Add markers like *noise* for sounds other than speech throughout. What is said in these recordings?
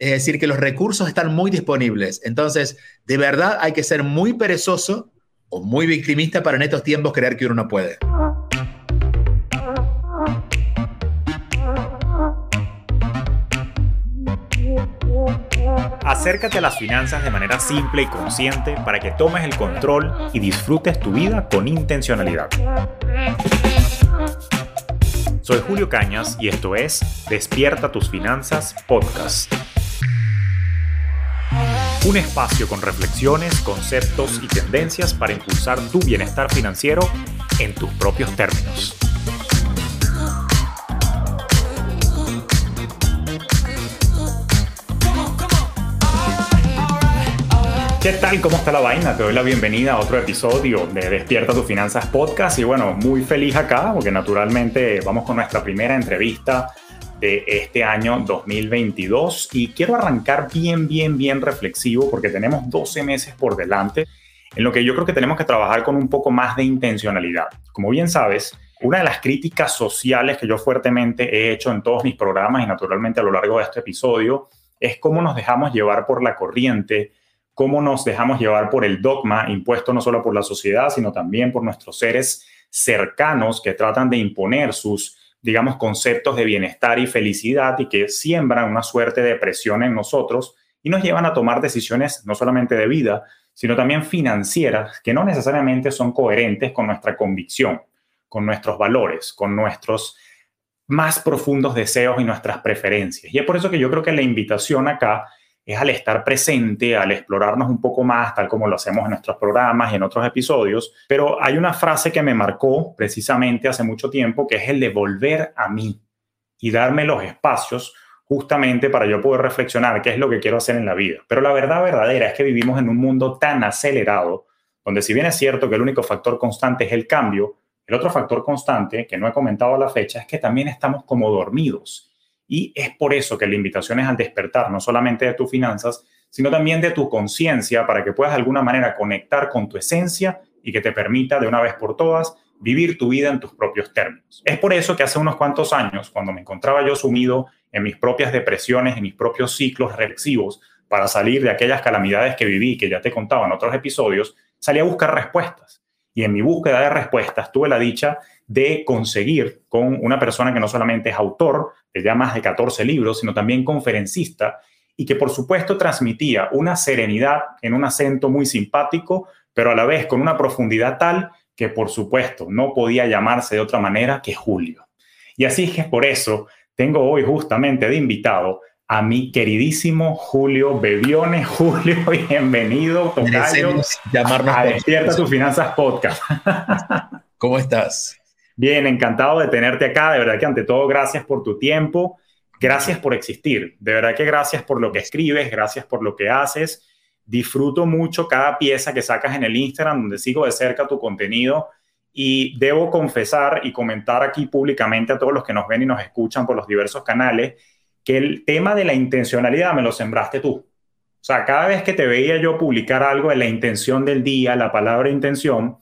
Es decir, que los recursos están muy disponibles. Entonces, de verdad hay que ser muy perezoso o muy victimista para en estos tiempos creer que uno no puede. Acércate a las finanzas de manera simple y consciente para que tomes el control y disfrutes tu vida con intencionalidad. Soy Julio Cañas y esto es Despierta tus finanzas podcast. Un espacio con reflexiones, conceptos y tendencias para impulsar tu bienestar financiero en tus propios términos. ¿Qué tal? ¿Cómo está la vaina? Te doy la bienvenida a otro episodio de Despierta tus Finanzas Podcast y bueno, muy feliz acá porque naturalmente vamos con nuestra primera entrevista de este año 2022 y quiero arrancar bien, bien, bien reflexivo porque tenemos 12 meses por delante en lo que yo creo que tenemos que trabajar con un poco más de intencionalidad. Como bien sabes, una de las críticas sociales que yo fuertemente he hecho en todos mis programas y naturalmente a lo largo de este episodio es cómo nos dejamos llevar por la corriente, cómo nos dejamos llevar por el dogma impuesto no solo por la sociedad, sino también por nuestros seres cercanos que tratan de imponer sus digamos, conceptos de bienestar y felicidad y que siembran una suerte de presión en nosotros y nos llevan a tomar decisiones no solamente de vida, sino también financieras que no necesariamente son coherentes con nuestra convicción, con nuestros valores, con nuestros más profundos deseos y nuestras preferencias. Y es por eso que yo creo que la invitación acá es al estar presente, al explorarnos un poco más, tal como lo hacemos en nuestros programas y en otros episodios. Pero hay una frase que me marcó precisamente hace mucho tiempo, que es el de volver a mí y darme los espacios justamente para yo poder reflexionar qué es lo que quiero hacer en la vida. Pero la verdad verdadera es que vivimos en un mundo tan acelerado, donde si bien es cierto que el único factor constante es el cambio, el otro factor constante, que no he comentado a la fecha, es que también estamos como dormidos y es por eso que la invitación es al despertar, no solamente de tus finanzas, sino también de tu conciencia, para que puedas de alguna manera conectar con tu esencia y que te permita de una vez por todas vivir tu vida en tus propios términos. Es por eso que hace unos cuantos años, cuando me encontraba yo sumido en mis propias depresiones, en mis propios ciclos reflexivos, para salir de aquellas calamidades que viví, que ya te contaba en otros episodios, salí a buscar respuestas. Y en mi búsqueda de respuestas tuve la dicha de conseguir con una persona que no solamente es autor de ya más de 14 libros, sino también conferencista y que por supuesto transmitía una serenidad en un acento muy simpático, pero a la vez con una profundidad tal que por supuesto no podía llamarse de otra manera que Julio. Y así es que por eso tengo hoy justamente de invitado a mi queridísimo Julio Bebione. *laughs* Julio, bienvenido, tocayo, llamarnos a Despierta tus Finanzas Podcast. *laughs* ¿Cómo estás? Bien, encantado de tenerte acá. De verdad que ante todo, gracias por tu tiempo. Gracias por existir. De verdad que gracias por lo que escribes, gracias por lo que haces. Disfruto mucho cada pieza que sacas en el Instagram, donde sigo de cerca tu contenido. Y debo confesar y comentar aquí públicamente a todos los que nos ven y nos escuchan por los diversos canales que el tema de la intencionalidad me lo sembraste tú. O sea, cada vez que te veía yo publicar algo de la intención del día, la palabra intención,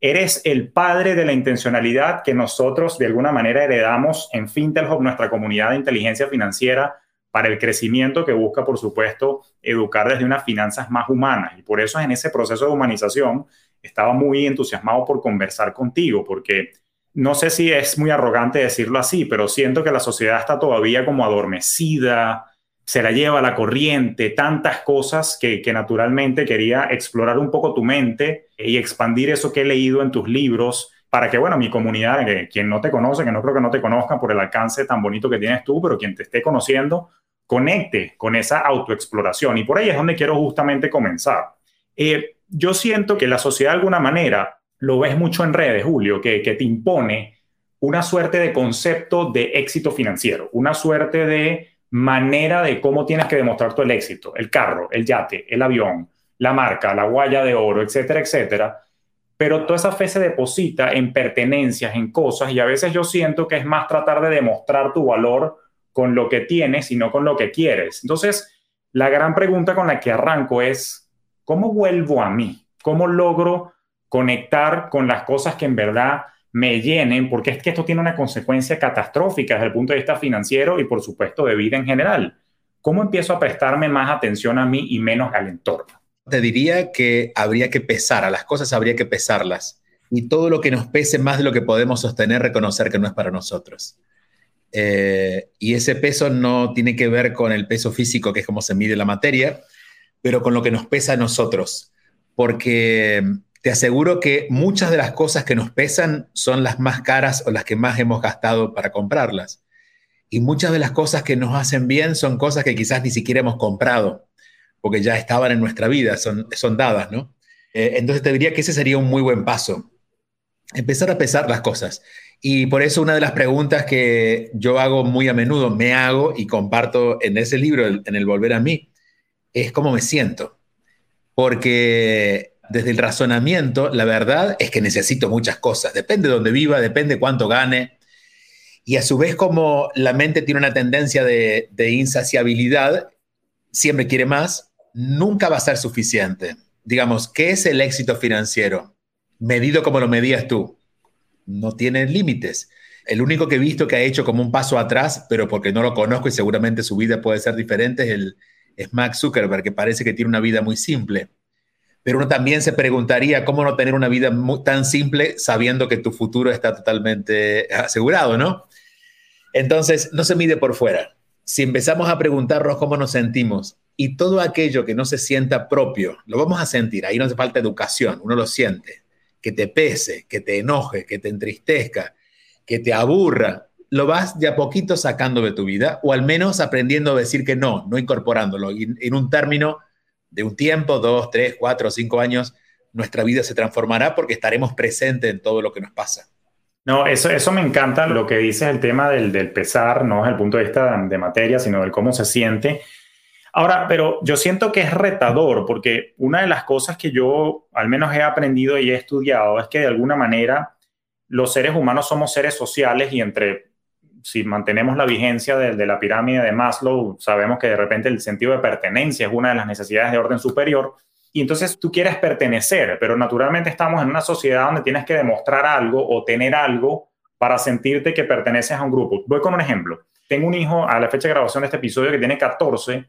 eres el padre de la intencionalidad que nosotros de alguna manera heredamos en FinTelHub, nuestra comunidad de inteligencia financiera, para el crecimiento que busca, por supuesto, educar desde unas finanzas más humanas. Y por eso en ese proceso de humanización estaba muy entusiasmado por conversar contigo, porque no sé si es muy arrogante decirlo así, pero siento que la sociedad está todavía como adormecida, se la lleva la corriente, tantas cosas que, naturalmente quería explorar un poco tu mente y expandir eso que he leído en tus libros para que, bueno, mi comunidad, quien no te conoce, que no creo que no te conozca por el alcance tan bonito que tienes tú, pero quien te esté conociendo, conecte con esa autoexploración. Y por ahí es donde quiero justamente comenzar. Eh, yo siento que la sociedad de alguna manera, lo ves mucho en redes, Julio, que, que te impone una suerte de concepto de éxito financiero, una suerte de manera de cómo tienes que demostrar tu el éxito, el carro, el yate, el avión, la marca, la guaya de oro, etcétera, etcétera. Pero toda esa fe se deposita en pertenencias, en cosas, y a veces yo siento que es más tratar de demostrar tu valor con lo que tienes y no con lo que quieres. Entonces, la gran pregunta con la que arranco es, ¿cómo vuelvo a mí? ¿Cómo logro conectar con las cosas que en verdad me llenen, porque es que esto tiene una consecuencia catastrófica desde el punto de vista financiero y por supuesto de vida en general. ¿cómo empiezo a prestarme más atención a mí y menos al entorno? Te diría que habría que pesar, a las cosas habría que pesarlas. Y todo lo que nos pese más de lo que podemos sostener, reconocer que no es para nosotros. Eh, y ese peso no tiene que ver con el peso físico, que es como se mide la materia, pero con lo que nos pesa a nosotros. Porque te aseguro que muchas de las cosas que nos pesan son las más caras o las que más hemos gastado para comprarlas. Y muchas de las cosas que nos hacen bien son cosas que quizás ni siquiera hemos comprado, porque ya estaban en nuestra vida, son, son dadas, ¿no? Eh, entonces te diría que ese sería un muy buen paso. Empezar a pesar las cosas. Y por eso una de las preguntas que yo hago muy a menudo, me hago y comparto en ese libro, en el Volver a mí, es cómo me siento. Porque desde el razonamiento, la verdad es que necesito muchas cosas. Depende de dónde viva, depende cuánto gane. Y a su vez, como la mente tiene una tendencia de, insaciabilidad, siempre quiere más, nunca va a ser suficiente. Digamos, ¿qué es el éxito financiero? Medido como lo medías tú. No tiene límites. El único que he visto que ha hecho como un paso atrás, pero porque no lo conozco y seguramente su vida puede ser diferente, es, el, es Max Zuckerberg, que parece que tiene una vida muy simple pero uno también se preguntaría cómo no tener una vida tan simple sabiendo que tu futuro está totalmente asegurado, ¿no? Entonces, no se mide por fuera. Si empezamos a preguntarnos cómo nos sentimos y todo aquello que no se sienta propio, lo vamos a sentir, ahí no hace falta educación, uno lo siente, que te pese, que te enoje, que te entristezca, que te aburra, lo vas de a poquito sacando de tu vida o al menos aprendiendo a decir que no, no incorporándolo en un término de un tiempo, dos, tres, cuatro, cinco años, nuestra vida se transformará porque estaremos presentes en todo lo que nos pasa. No, eso, eso me encanta lo que dices, el tema del, del pesar, no desde el punto de vista de materia, sino del cómo se siente. Ahora, pero yo siento que es retador, porque una de las cosas que yo al menos he aprendido y he estudiado es que de alguna manera los seres humanos somos seres sociales y entre si mantenemos la vigencia de, la pirámide de Maslow, sabemos que de repente el sentido de pertenencia es una de las necesidades de orden superior. Y entonces tú quieres pertenecer, pero naturalmente estamos en una sociedad donde tienes que demostrar algo o tener algo para sentirte que perteneces a un grupo. Voy con un ejemplo. Tengo un hijo a la fecha de grabación de este episodio que tiene 14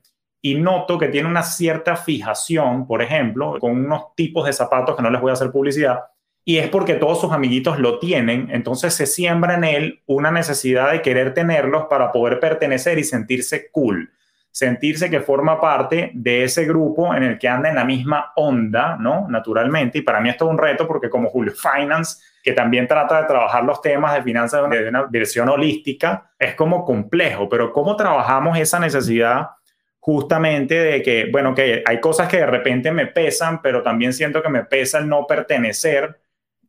y noto que tiene una cierta fijación, por ejemplo, con unos tipos de zapatos que no les voy a hacer publicidad, y es porque todos sus amiguitos lo tienen, entonces se siembra en él una necesidad de querer tenerlos para poder pertenecer y sentirse cool, sentirse que forma parte de ese grupo en el que anda en la misma onda, ¿no? Naturalmente, y para mí esto es un reto porque como Julio Finance, que también trata de trabajar los temas de finanzas de una versión holística, es como complejo, pero ¿cómo trabajamos esa necesidad? Justamente de que, bueno, que hay cosas que de repente me pesan, pero también siento que me pesa el no pertenecer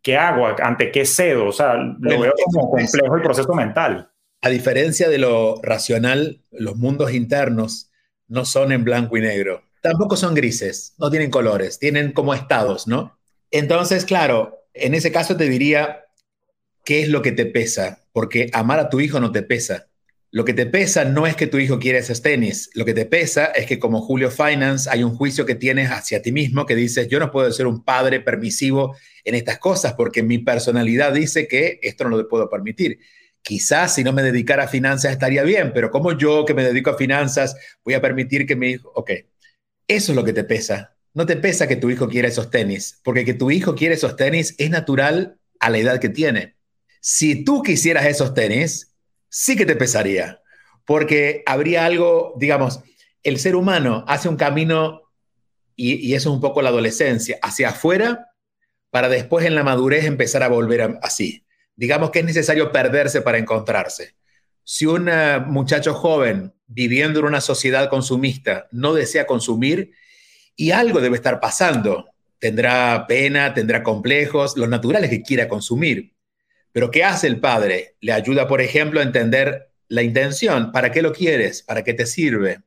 ¿qué hago? ¿Ante qué cedo? O sea, lo veo como complejo el proceso mental. A diferencia de lo racional, los mundos internos no son en blanco y negro. Tampoco son grises, no tienen colores, tienen como estados, ¿no? Entonces, claro, en ese caso te diría, ¿qué es lo que te pesa? Porque amar a tu hijo no te pesa. Lo que te pesa no es que tu hijo quiera esos tenis, lo que te pesa es que como Julio Finance hay un juicio que tienes hacia ti mismo que dices, yo no puedo ser un padre permisivo en estas cosas porque mi personalidad dice que esto no lo puedo permitir. Quizás si no me dedicara a finanzas estaría bien, pero como yo que me dedico a finanzas voy a permitir que mi hijo, ok, eso es lo que te pesa. No te pesa que tu hijo quiera esos tenis, porque que tu hijo quiere esos tenis es natural a la edad que tiene. Si tú quisieras esos tenis, sí que te pesaría, porque habría algo, digamos, el ser humano hace un camino, y, eso es un poco la adolescencia, hacia afuera, para después en la madurez empezar a volver así. Digamos que es necesario perderse para encontrarse. Si un eh, muchacho joven viviendo en una sociedad consumista no desea consumir, y algo debe estar pasando, tendrá pena, tendrá complejos, lo natural es que quiera consumir. Pero ¿qué hace el padre? Le ayuda, por ejemplo, a entender la intención. ¿Para qué lo quieres? ¿Para qué te sirve?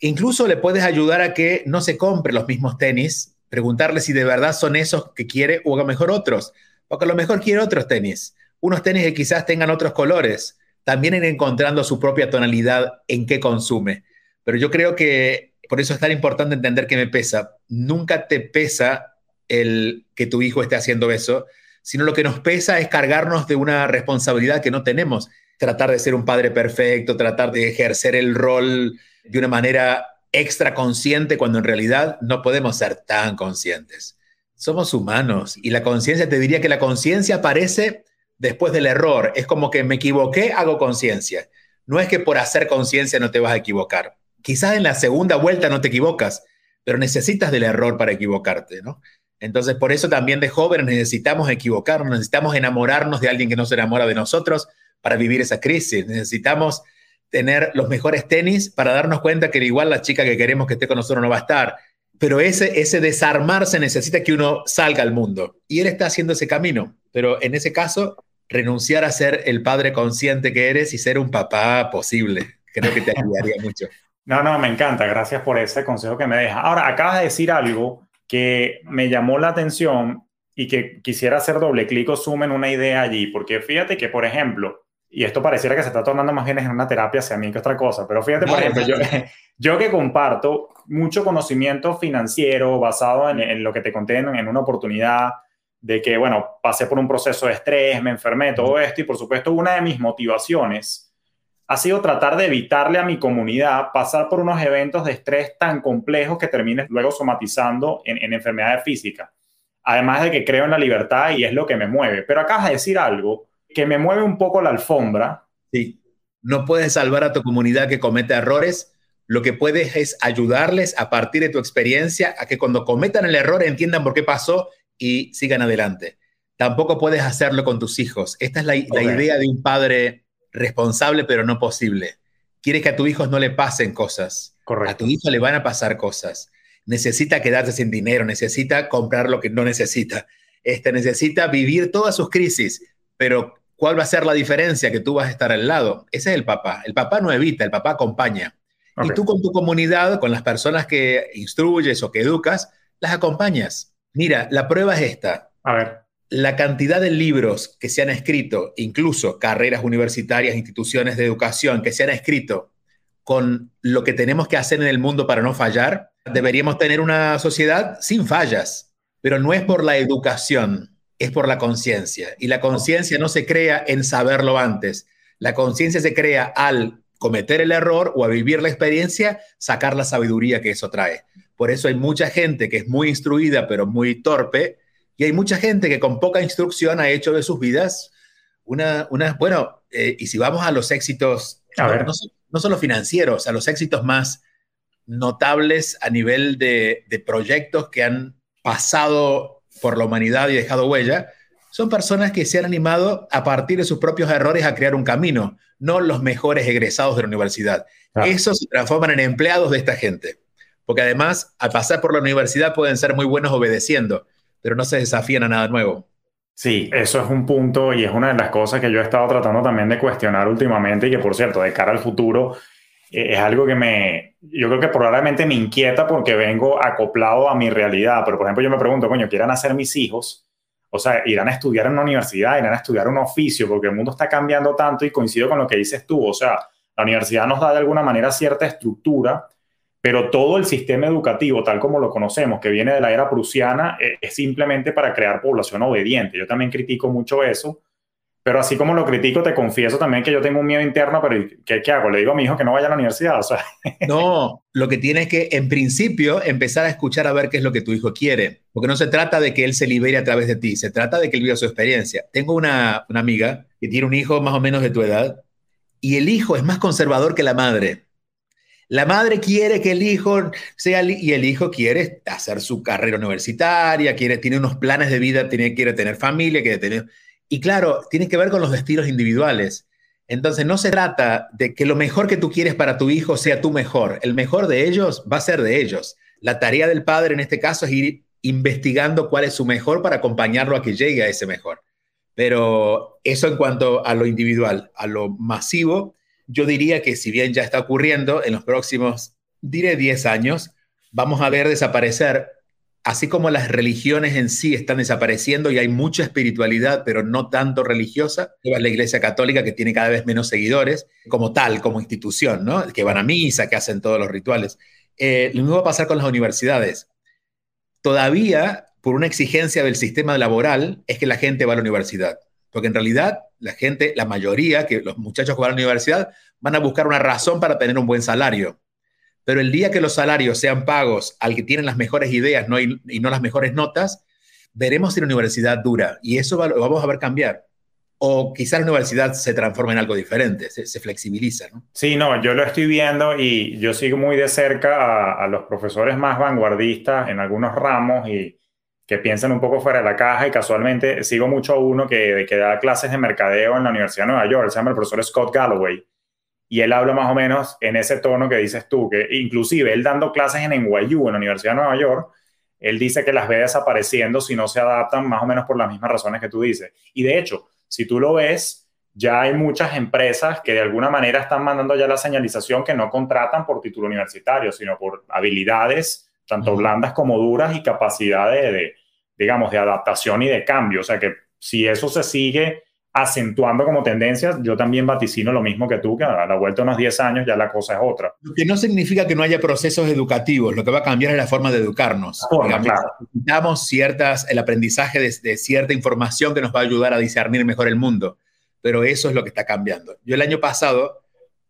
Incluso le puedes ayudar a que no se compre los mismos tenis, preguntarle si de verdad son esos que quiere o a lo mejor otros, porque a lo mejor quiere otros tenis, unos tenis que quizás tengan otros colores, también ir encontrando su propia tonalidad en qué consume. Pero yo creo que por eso es tan importante entender que me pesa. Nunca te pesa el que tu hijo esté haciendo eso, sino lo que nos pesa es cargarnos de una responsabilidad que no tenemos. Tratar de ser un padre perfecto, tratar de ejercer el rol de una manera extra consciente cuando en realidad no podemos ser tan conscientes. Somos humanos y la conciencia, te diría que la conciencia aparece después del error. Es como que me equivoqué, hago conciencia. No es que por hacer conciencia no te vas a equivocar. Quizás en la segunda vuelta no te equivocas, pero necesitas del error para equivocarte, ¿no? Entonces, por eso también de jóvenes necesitamos equivocarnos, necesitamos enamorarnos de alguien que no se enamora de nosotros para vivir esa crisis. Necesitamos tener los mejores tenis para darnos cuenta que igual la chica que queremos que esté con nosotros no va a estar. Pero ese, ese desarmarse necesita que uno salga al mundo. Y él está haciendo ese camino. Pero en ese caso, renunciar a ser el padre consciente que eres y ser un papá posible. Creo que te ayudaría *laughs* mucho. No, no, me encanta. Gracias por ese consejo que me deja. Ahora, acabas de decir algo que me llamó la atención y que quisiera hacer doble clic o zoom en una idea allí, porque fíjate que, por ejemplo, y esto pareciera que se está tornando más bien en una terapia hacia mí que otra cosa, pero fíjate, por ejemplo, yo, *laughs* yo, que comparto mucho conocimiento financiero basado en, lo que te conté en una oportunidad de que, bueno, pasé por un proceso de estrés, me enfermé, todo esto, y por supuesto una de mis motivaciones ha sido tratar de evitarle a mi comunidad pasar por unos eventos de estrés tan complejos que terminen luego somatizando en, enfermedades físicas. Además de que creo en la libertad y es lo que me mueve. Pero acabas de decir algo que me mueve un poco la alfombra. Sí, no puedes salvar a tu comunidad que comete errores. Lo que puedes es ayudarles a partir de tu experiencia a que cuando cometan el error entiendan por qué pasó y sigan adelante. Tampoco puedes hacerlo con tus hijos. Esta es la, la idea de un padre responsable pero no posible. Quieres que a tus hijos no le pasen cosas. Correcto. A tu hijo le van a pasar cosas. Necesita quedarse sin dinero, necesita comprar lo que no necesita. Este, necesita vivir todas sus crisis, pero ¿cuál va a ser la diferencia? Que tú vas a estar al lado. Ese es el papá. El papá no evita, el papá acompaña. Y tú con tu comunidad, con las personas que instruyes o que educas, las acompañas. Mira, la prueba es esta. A ver la cantidad de libros que se han escrito, incluso carreras universitarias, instituciones de educación que se han escrito con lo que tenemos que hacer en el mundo para no fallar, deberíamos tener una sociedad sin fallas, pero no es por la educación, es por la conciencia. Y la conciencia no se crea en saberlo antes, la conciencia se crea al cometer el error o a vivir la experiencia, sacar la sabiduría que eso trae. Por eso hay mucha gente que es muy instruida, pero muy torpe, y hay mucha gente que con poca instrucción ha hecho de sus vidas una, una bueno, eh, y si vamos a los éxitos, no, no, solo financieros, a los éxitos más notables a nivel de, de proyectos que han pasado por la humanidad y dejado huella, son personas que se han animado a partir de sus propios errores a crear un camino, no los mejores egresados de la universidad. Esos se transforman en empleados de esta gente, porque además, al pasar por la universidad pueden ser muy buenos obedeciendo, pero no se desafían a nada nuevo. Sí, eso es un punto y es una de las cosas que yo he estado tratando también de cuestionar últimamente y que, por cierto, de cara al futuro, eh, es algo que me, yo creo que probablemente me inquieta porque vengo acoplado a mi realidad. Pero, por ejemplo, yo me pregunto, coño, ¿quieran hacer mis hijos? O sea, irán a estudiar en una universidad, irán a estudiar un oficio, porque el mundo está cambiando tanto y coincido con lo que dices tú. O sea, la universidad nos da de alguna manera cierta estructura, pero todo el sistema educativo, tal como lo conocemos, que viene de la era prusiana, eh, es simplemente para crear población obediente. Yo también critico mucho eso, pero así como lo critico, te confieso también que yo tengo un miedo interno, pero ¿qué, hago? Le digo a mi hijo que no vaya a la universidad. *laughs* No, lo que tienes que, en principio, empezar a escuchar a ver qué es lo que tu hijo quiere, porque no se trata de que él se libere a través de ti, se trata de que él viva su experiencia. Tengo una, una amiga que tiene un hijo más o menos de tu edad y el hijo es más conservador que la madre. La madre quiere que el hijo sea, y el hijo quiere hacer su carrera universitaria, quiere, tiene unos planes de vida, tiene, quiere tener familia, quiere tener... Y claro, tiene que ver con los destinos individuales. Entonces, no se trata de que lo mejor que tú quieres para tu hijo sea tu mejor. El mejor de ellos va a ser de ellos. La tarea del padre en este caso es ir investigando cuál es su mejor para acompañarlo a que llegue a ese mejor. Pero eso en cuanto a lo individual, a lo masivo, yo diría que si bien ya está ocurriendo, en los próximos, diré 10 años, vamos a ver desaparecer, así como las religiones en sí están desapareciendo y hay mucha espiritualidad, pero no tanto religiosa, la Iglesia Católica que tiene cada vez menos seguidores, como tal, como institución, ¿no? que van a misa, que hacen todos los rituales. Eh, lo mismo va a pasar con las universidades. Todavía, por una exigencia del sistema laboral, es que la gente va a la universidad. Porque en realidad la gente, la mayoría, que los muchachos que van a la universidad, van a buscar una razón para tener un buen salario. pero el día que los salarios sean pagos al que tiene las mejores ideas no, y, no las mejores notas, veremos si la universidad dura y eso lo vamos a ver cambiar. O quizás la universidad se transforma en algo diferente, se, flexibiliza. ¿no? Sí, no, yo lo estoy viendo y yo sigo muy de cerca a, los profesores más vanguardistas en algunos ramos y que piensan un poco fuera de la caja y casualmente sigo mucho a uno que, que da clases de mercadeo en la Universidad de Nueva York, se llama el profesor Scott Galloway y él habla más o menos en ese tono que dices tú, que inclusive él dando clases en NYU, en la Universidad de Nueva York, él dice que las ve desapareciendo si no se adaptan más o menos por las mismas razones que tú dices. Y de hecho, si tú lo ves, ya hay muchas empresas que de alguna manera están mandando ya la señalización que no contratan por título universitario, sino por habilidades, tanto blandas como duras, y capacidad de, de, digamos, de adaptación y de cambio. O sea que si eso se sigue acentuando como tendencias, yo también vaticino lo mismo que tú, que a la vuelta de unos 10 años ya la cosa es otra. Lo que no significa que no haya procesos educativos, lo que va a cambiar es la forma de educarnos. Necesitamos ciertas, el aprendizaje de, cierta información que nos va a ayudar a discernir mejor el mundo, pero eso es lo que está cambiando. Yo el año pasado,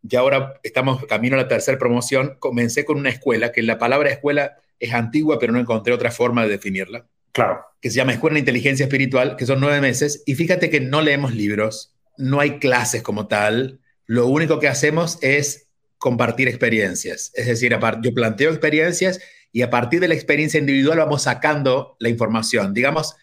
y ahora estamos camino a la tercera promoción, comencé con una escuela, que la palabra escuela es antigua, pero no encontré otra forma de definirla Claro. Que se llama Escuela de Inteligencia Espiritual, que son nueve meses. Y fíjate que no leemos libros, no hay clases como tal. Lo único que hacemos es compartir experiencias. Es decir, yo planteo experiencias y a partir de la experiencia individual vamos sacando la información. Digamos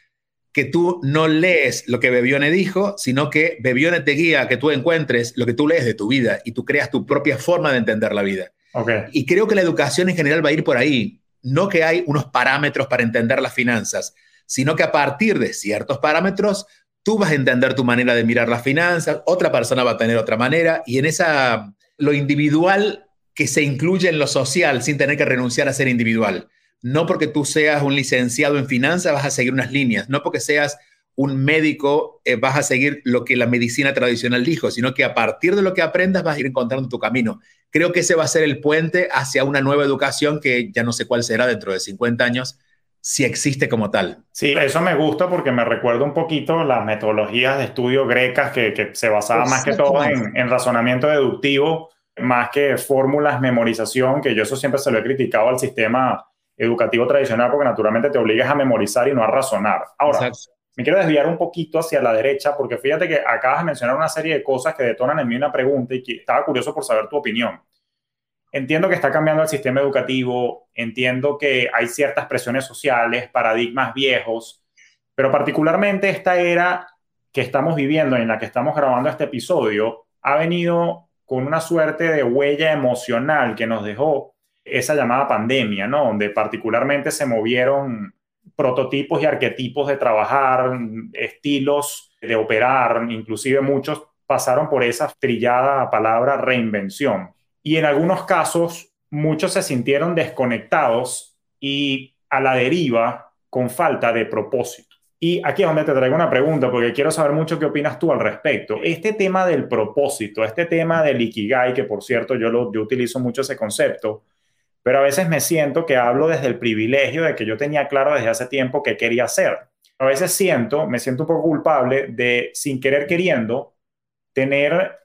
que tú no lees lo que Bebione dijo, sino que Bebione te guía a que tú encuentres lo que tú lees de tu vida y tú creas tu propia forma de entender la vida. Okay. Y creo que la educación en general va a ir por ahí no que hay unos parámetros para entender las finanzas, sino que a partir de ciertos parámetros, tú vas a entender tu manera de mirar las finanzas, otra persona va a tener otra manera, y en esa, lo individual que se incluye en lo social sin tener que renunciar a ser individual. No porque tú seas un licenciado en finanzas vas a seguir unas líneas, no porque seas un médico eh, vas a seguir lo que la medicina tradicional dijo, sino que a partir de lo que aprendas vas a ir encontrando tu camino. Creo que ese va a ser el puente hacia una nueva educación que ya no sé cuál será dentro de 50 años, si existe como tal. Sí, eso me gusta porque me recuerda un poquito las metodologías de estudio grecas que, se basaban más que todo en, en razonamiento deductivo, más que fórmulas, memorización, que yo eso siempre se lo he criticado al sistema educativo tradicional porque naturalmente te obligas a memorizar y no a razonar. Ahora, me quiero desviar un poquito hacia la derecha porque fíjate que acabas de mencionar una serie de cosas que detonan en mí una pregunta y que estaba curioso por saber tu opinión. Entiendo que está cambiando el sistema educativo, entiendo que hay ciertas presiones sociales, paradigmas viejos, pero particularmente esta era que estamos viviendo, en la que estamos grabando este episodio, ha venido con una suerte de huella emocional que nos dejó esa llamada pandemia, ¿no? Donde particularmente se movieron prototipos y arquetipos de trabajar, estilos de operar, inclusive muchos pasaron por esa trillada palabra reinvención. Y en algunos casos, muchos se sintieron desconectados y a la deriva con falta de propósito. Y aquí es donde te traigo una pregunta, porque quiero saber mucho qué opinas tú al respecto. Este tema del propósito, este tema del ikigai, que por cierto yo, lo, yo utilizo mucho ese concepto, pero a veces me siento que hablo desde el privilegio de que yo tenía claro desde hace tiempo qué quería hacer. A veces siento, me siento un poco culpable de, sin querer queriendo, tener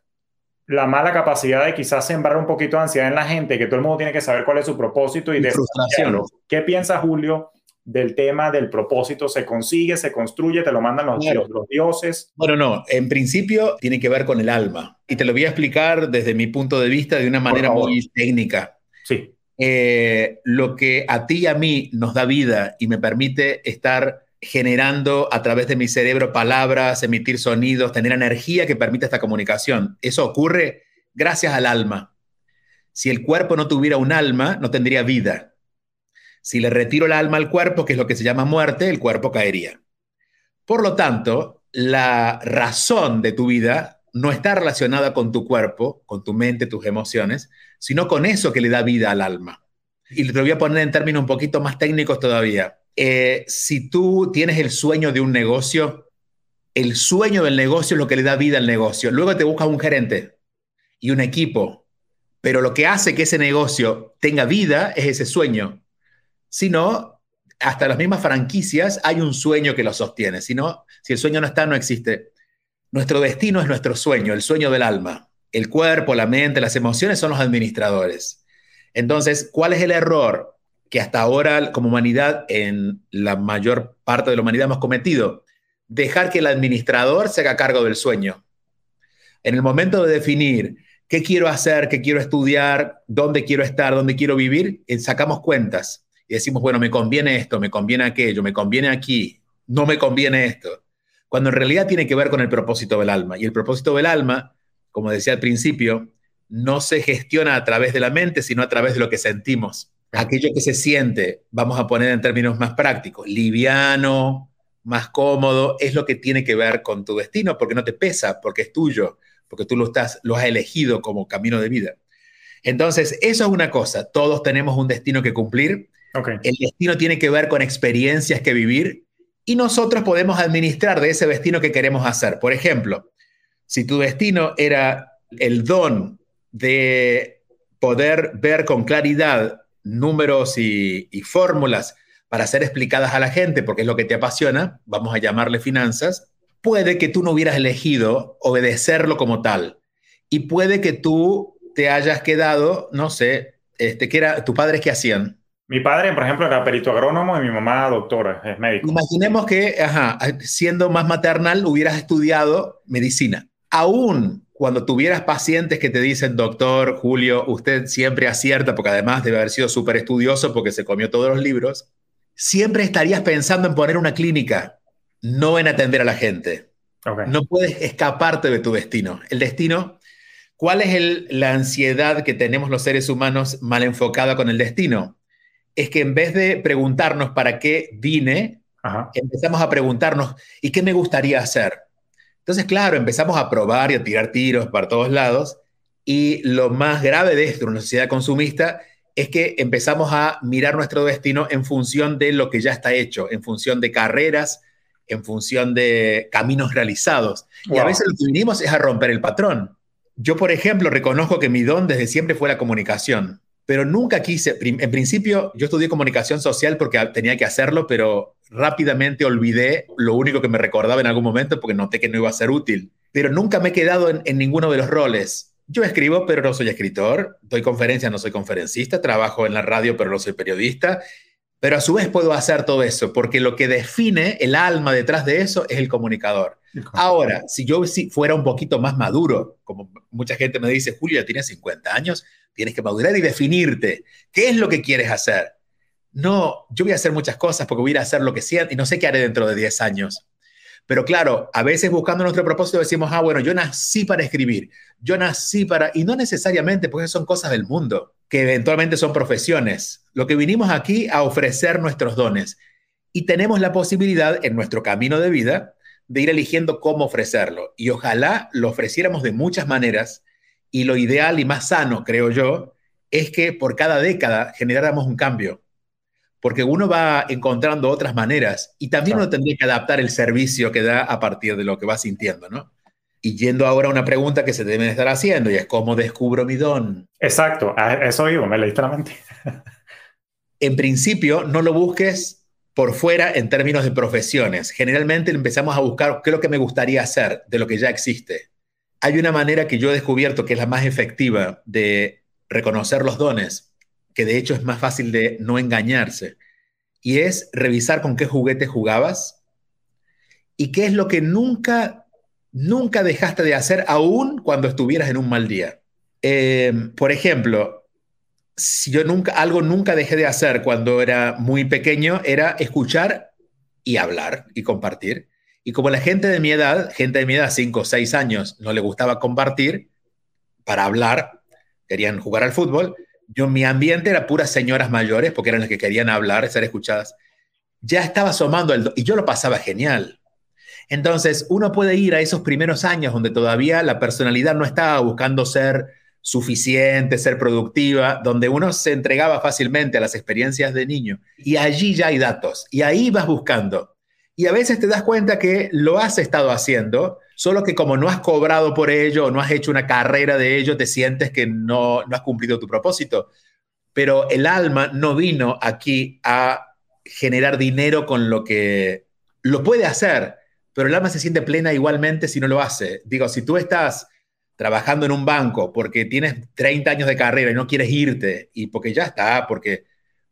la mala capacidad de quizás sembrar un poquito de ansiedad en la gente, que todo el mundo tiene que saber cuál es su propósito y, de frustración. ¿Qué piensa Julio del tema del propósito? ¿Se consigue, se construye, te lo mandan los, los dioses? Bueno, no, en principio tiene que ver con el alma. Y te lo voy a explicar desde mi punto de vista de una manera muy técnica. Sí. Eh, lo que a ti y a mí nos da vida y me permite estar generando a través de mi cerebro palabras, emitir sonidos, tener energía que permite esta comunicación. Eso ocurre gracias al alma. Si el cuerpo no tuviera un alma, no tendría vida. Si le retiro el alma al cuerpo, que es lo que se llama muerte, el cuerpo caería. Por lo tanto, la razón de tu vida no está relacionada con tu cuerpo, con tu mente, tus emociones, sino con eso que le da vida al alma. Y te lo voy a poner en términos un poquito más técnicos todavía. Eh, si tú tienes el sueño de un negocio, el sueño del negocio es lo que le da vida al negocio. Luego te buscas un gerente y un equipo, pero lo que hace que ese negocio tenga vida es ese sueño. Si no, hasta las mismas franquicias hay un sueño que lo sostiene. Si no, si el sueño no está, no existe. Nuestro destino es nuestro sueño, el sueño del alma. El cuerpo, la mente, las emociones son los administradores. Entonces, ¿cuál es el error que hasta ahora como humanidad, en la mayor parte de la humanidad hemos cometido? Dejar que el administrador se haga cargo del sueño. En el momento de definir qué quiero hacer, qué quiero estudiar, dónde quiero estar, dónde quiero vivir, eh, sacamos cuentas y decimos, bueno, me conviene esto, me conviene aquello, me conviene aquí, no me conviene esto. Cuando en realidad tiene que ver con el propósito del alma. Y el propósito del alma, como decía al principio, no se gestiona a través de la mente, sino a través de lo que sentimos. Aquello que se siente, vamos a poner en términos más prácticos, liviano, más cómodo, es lo que tiene que ver con tu destino, porque no te pesa, porque es tuyo, porque tú lo, estás, lo has elegido como camino de vida. Entonces, eso es una cosa, todos tenemos un destino que cumplir, el destino tiene que ver con experiencias que vivir y nosotros podemos administrar de ese destino que queremos hacer. Por ejemplo, si tu destino era el don de poder ver con claridad números y, y fórmulas para ser explicadas a la gente, porque es lo que te apasiona, vamos a llamarle finanzas, puede que tú no hubieras elegido obedecerlo como tal. Y puede que tú te hayas quedado, no sé, este, que era, ¿tus padres qué hacían? Mi padre, por ejemplo, era perito agrónomo y mi mamá doctora, es médico. Imaginemos que, ajá, siendo más maternal, hubieras estudiado medicina. Aún cuando tuvieras pacientes que te dicen, doctor Julio, usted siempre acierta, porque además debe haber sido súper estudioso porque se comió todos los libros, siempre estarías pensando en poner una clínica no en atender a la gente. No puedes escaparte de tu destino. El destino, ¿cuál es la ansiedad que tenemos los seres humanos mal enfocada con el destino? Es que en vez de preguntarnos para qué vine, empezamos a preguntarnos, ¿y qué me gustaría hacer? Entonces, claro, empezamos a probar y a tirar tiros para todos lados. Y lo más grave de esto una sociedad consumista es que empezamos a mirar nuestro destino en función de lo que ya está hecho, en función de carreras, en función de caminos realizados. Y a veces lo que vinimos es a romper el patrón. Yo, por ejemplo, reconozco que mi don desde siempre fue la comunicación, pero nunca quise, en principio yo estudié comunicación social porque tenía que hacerlo, pero rápidamente olvidé lo único que me recordaba en algún momento porque noté que no iba a ser útil. Pero nunca me he quedado en, en ninguno de los roles. Yo escribo, pero no soy escritor, doy conferencias, no soy conferencista, trabajo en la radio, pero no soy periodista, pero a su vez puedo hacer todo eso, porque lo que define el alma detrás de eso es el comunicador. Ahora, si yo fuera un poquito más maduro, como mucha gente me dice, Julio, ya tienes 50 años, tienes que madurar y definirte. ¿Qué es lo que quieres hacer? No, yo voy a hacer muchas cosas porque voy a hacer lo que sea y no sé qué haré dentro de 10 años. Pero claro, a veces buscando nuestro propósito decimos, ah, bueno, yo nací para escribir, yo nací para, y no necesariamente, porque son cosas del mundo, que eventualmente son profesiones. Lo que vinimos aquí a ofrecer nuestros dones. Y tenemos la posibilidad en nuestro camino de vida de ir eligiendo cómo ofrecerlo. Y ojalá lo ofreciéramos de muchas maneras. Y lo ideal y más sano, creo yo, es que por cada década generáramos un cambio porque uno va encontrando otras maneras y también uno tendría que adaptar el servicio que da a partir de lo que va sintiendo, ¿no? Y yendo ahora a una pregunta que se debe estar haciendo, y es cómo descubro mi don. Exacto, eso digo, me leíste la mente. *laughs* en principio, no lo busques por fuera en términos de profesiones. Generalmente empezamos a buscar qué es lo que me gustaría hacer de lo que ya existe. Hay una manera que yo he descubierto que es la más efectiva de reconocer los dones que de hecho es más fácil de no engañarse, y es revisar con qué juguete jugabas y qué es lo que nunca, nunca dejaste de hacer aún cuando estuvieras en un mal día. Eh, por ejemplo, si yo nunca, algo nunca dejé de hacer cuando era muy pequeño era escuchar y hablar y compartir. Y como la gente de mi edad, gente de mi edad, 5 o 6 años, no le gustaba compartir para hablar, querían jugar al fútbol, yo, mi ambiente era puras señoras mayores, porque eran las que querían hablar, ser escuchadas. Ya estaba asomando el, y yo lo pasaba genial. Entonces, uno puede ir a esos primeros años donde todavía la personalidad no estaba buscando ser suficiente, ser productiva, donde uno se entregaba fácilmente a las experiencias de niño. Y allí ya hay datos, y ahí vas buscando. Y a veces te das cuenta que lo has estado haciendo, solo que como no has cobrado por ello o no has hecho una carrera de ello, te sientes que no, no has cumplido tu propósito. Pero el alma no vino aquí a generar dinero con lo que lo puede hacer, pero el alma se siente plena igualmente si no lo hace. Digo, si tú estás trabajando en un banco porque tienes 30 años de carrera y no quieres irte y porque ya está, porque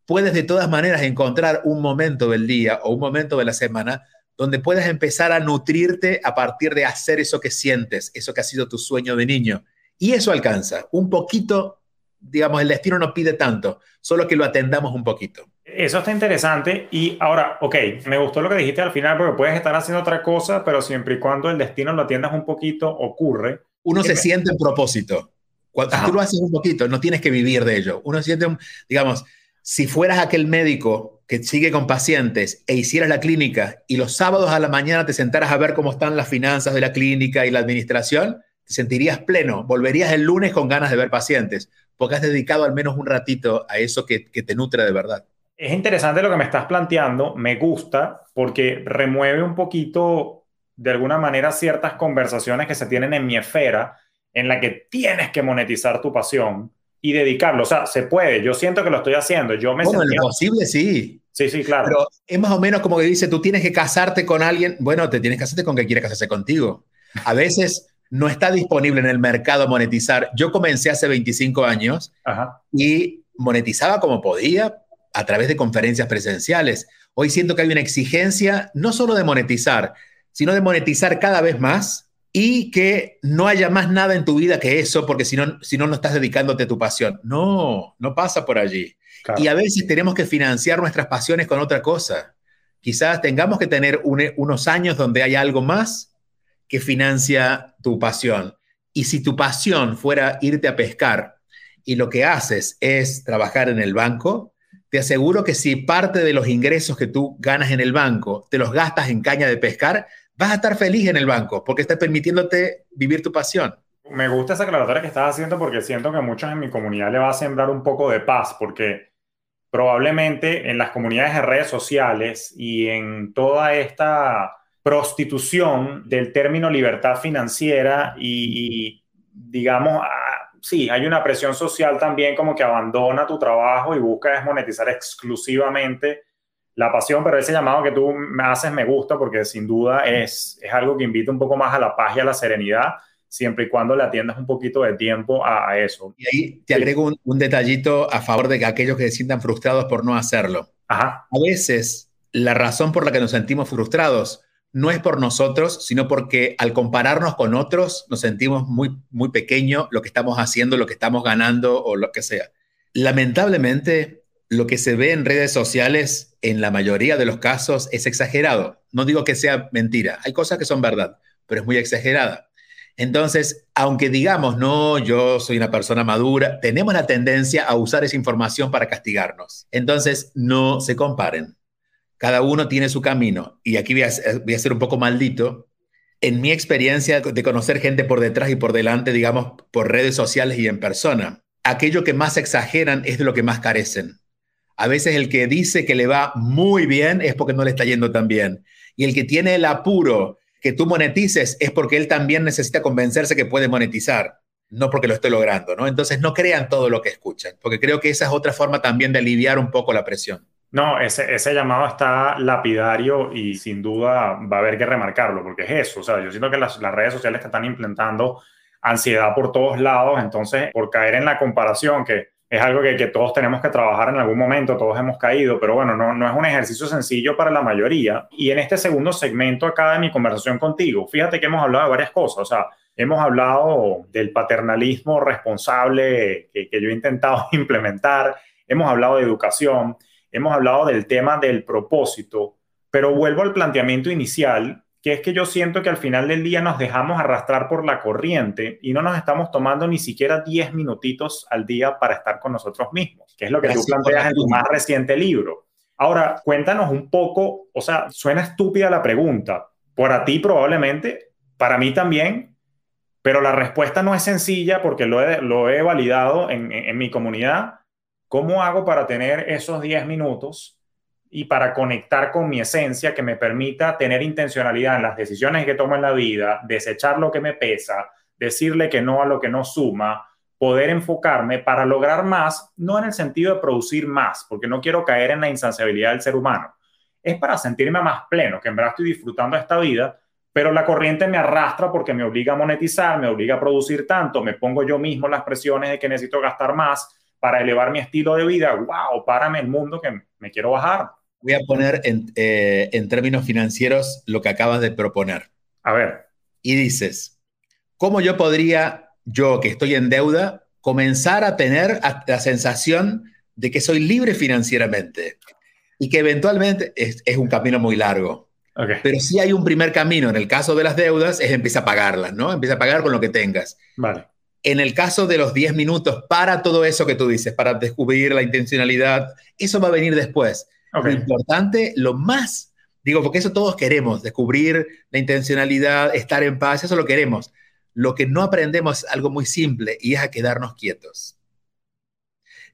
puedes de todas maneras encontrar un momento del día o un momento de la semana donde puedes empezar a nutrirte a partir de hacer eso que sientes, eso que ha sido tu sueño de niño. Y eso alcanza. Un poquito, digamos, el destino no pide tanto, solo que lo atendamos un poquito. Eso está interesante. Y ahora, ok, me gustó lo que dijiste al final, porque puedes estar haciendo otra cosa, pero siempre y cuando el destino lo atiendas un poquito, ocurre. Uno se siente en propósito. Cuando tú lo haces un poquito, no tienes que vivir de ello. Uno siente, digamos, si fueras aquel médico que sigue con pacientes e hicieras la clínica y los sábados a la mañana te sentaras a ver cómo están las finanzas de la clínica y la administración, te sentirías pleno, volverías el lunes con ganas de ver pacientes, porque has dedicado al menos un ratito a eso que, te nutre de verdad. Es interesante lo que me estás planteando, me gusta porque remueve un poquito, de alguna manera, ciertas conversaciones que se tienen en mi esfera, en la que tienes que monetizar tu pasión y dedicarlo. O sea, se puede. Yo siento que lo estoy haciendo. Yo me bueno, lo posible sí. Sí, sí, claro. Pero es más o menos como que dice, tú tienes que casarte con alguien. Bueno, te tienes que casarte con quien quiere casarse contigo. A veces no está disponible en el mercado monetizar. Yo comencé hace 25 años y monetizaba como podía a través de conferencias presenciales. Hoy siento que hay una exigencia no solo de monetizar, sino de monetizar cada vez más y que no haya más nada en tu vida que eso, porque si no, si no, no estás dedicándote a tu pasión. No, no pasa por allí. Y a veces tenemos que financiar nuestras pasiones con otra cosa. Quizás tengamos que tener unos años donde hay algo más que financia tu pasión. Y si tu pasión fuera irte a pescar y lo que haces es trabajar en el banco, te aseguro que si parte de los ingresos que tú ganas en el banco te los gastas en caña de pescar, vas a estar feliz en el banco porque está permitiéndote vivir tu pasión. Me gusta esa aclaratoria que estás haciendo porque siento que a muchos en mi comunidad le va a sembrar un poco de paz porque probablemente en las comunidades de redes sociales y en toda esta prostitución del término libertad financiera y, digamos, ah, sí, hay una presión social también como que abandona tu trabajo y busca desmonetizar exclusivamente la pasión, pero ese llamado que tú me haces me gusta porque sin duda es, es algo que invita un poco más a la paz y a la serenidad, siempre y cuando le atiendas un poquito de tiempo a, eso. Y ahí te agrego un, detallito a favor de que aquellos que se sientan frustrados por no hacerlo. Ajá. A veces la razón por la que nos sentimos frustrados no es por nosotros, sino porque al compararnos con otros nos sentimos muy, muy pequeño lo que estamos haciendo, lo que estamos ganando o lo que sea. Lamentablemente, lo que se ve en redes sociales en la mayoría de los casos es exagerado. No digo que sea mentira, hay cosas que son verdad, pero es muy exagerada. Entonces, aunque digamos, no, yo soy una persona madura, tenemos la tendencia a usar esa información para castigarnos. Entonces, no se comparen. Cada uno tiene su camino. Y aquí voy a, ser un poco maldito. En mi experiencia de conocer gente por detrás y por delante, digamos, por redes sociales y en persona, aquello que más exageran es de lo que más carecen. A veces el que dice que le va muy bien es porque no le está yendo tan bien. Y el que tiene el apuro que tú monetices es porque él también necesita convencerse que puede monetizar, no porque lo esté logrando, ¿no? Entonces no crean todo lo que escuchan, porque creo que esa es otra forma también de aliviar un poco la presión. No, ese, ese llamado está lapidario y sin duda va a haber que remarcarlo, porque es eso. O sea, yo siento que las, las redes sociales te están implementando ansiedad por todos lados, entonces por caer en la comparación que es algo que, que, todos tenemos que trabajar en algún momento, todos hemos caído, pero bueno, no, no es un ejercicio sencillo para la mayoría. Y en este segundo segmento acá de mi conversación contigo, fíjate que hemos hablado de varias cosas, o sea, hemos hablado del paternalismo responsable que, que yo he intentado *laughs* implementar, hemos hablado de educación, hemos hablado del tema del propósito, pero vuelvo al planteamiento inicial que es que yo siento que al final del día nos dejamos arrastrar por la corriente y no nos estamos tomando ni siquiera 10 minutitos al día para estar con nosotros mismos, que es lo que tú planteas en tu más reciente libro. Ahora, cuéntanos un poco, o sea, suena estúpida la pregunta, por ti probablemente, para mí también, pero la respuesta no es sencilla porque lo he, lo he validado en, en mi comunidad. ¿Cómo hago para tener esos 10 minutos y para conectar con mi esencia que me permita tener intencionalidad en las decisiones que tomo en la vida, desechar lo que me pesa, decirle que no a lo que no suma, poder enfocarme para lograr más, no en el sentido de producir más, porque no quiero caer en la insaciabilidad del ser humano, es para sentirme más pleno, que en verdad estoy disfrutando esta vida, pero la corriente me arrastra porque me obliga a monetizar, me obliga a producir tanto, me pongo yo mismo las presiones de que necesito gastar más para elevar mi estilo de vida. ¡Wow! Párame el mundo que me quiero bajar. Voy a poner en, eh, en términos financieros lo que acabas de proponer. A ver. Y dices, ¿cómo yo podría, yo que estoy en deuda, comenzar a tener la sensación de que soy libre financieramente? Y que eventualmente es, es un camino muy largo. Pero si hay un primer camino, en el caso de las deudas, es empieza a pagarlas, ¿no? Empieza a pagar con lo que tengas. Vale. En el caso de los 10 minutos, para todo eso que tú dices, para descubrir la intencionalidad, eso va a venir después. Lo importante, lo más, digo, porque eso todos queremos, descubrir la intencionalidad, estar en paz, eso lo queremos. Lo que no aprendemos es algo muy simple y es a quedarnos quietos.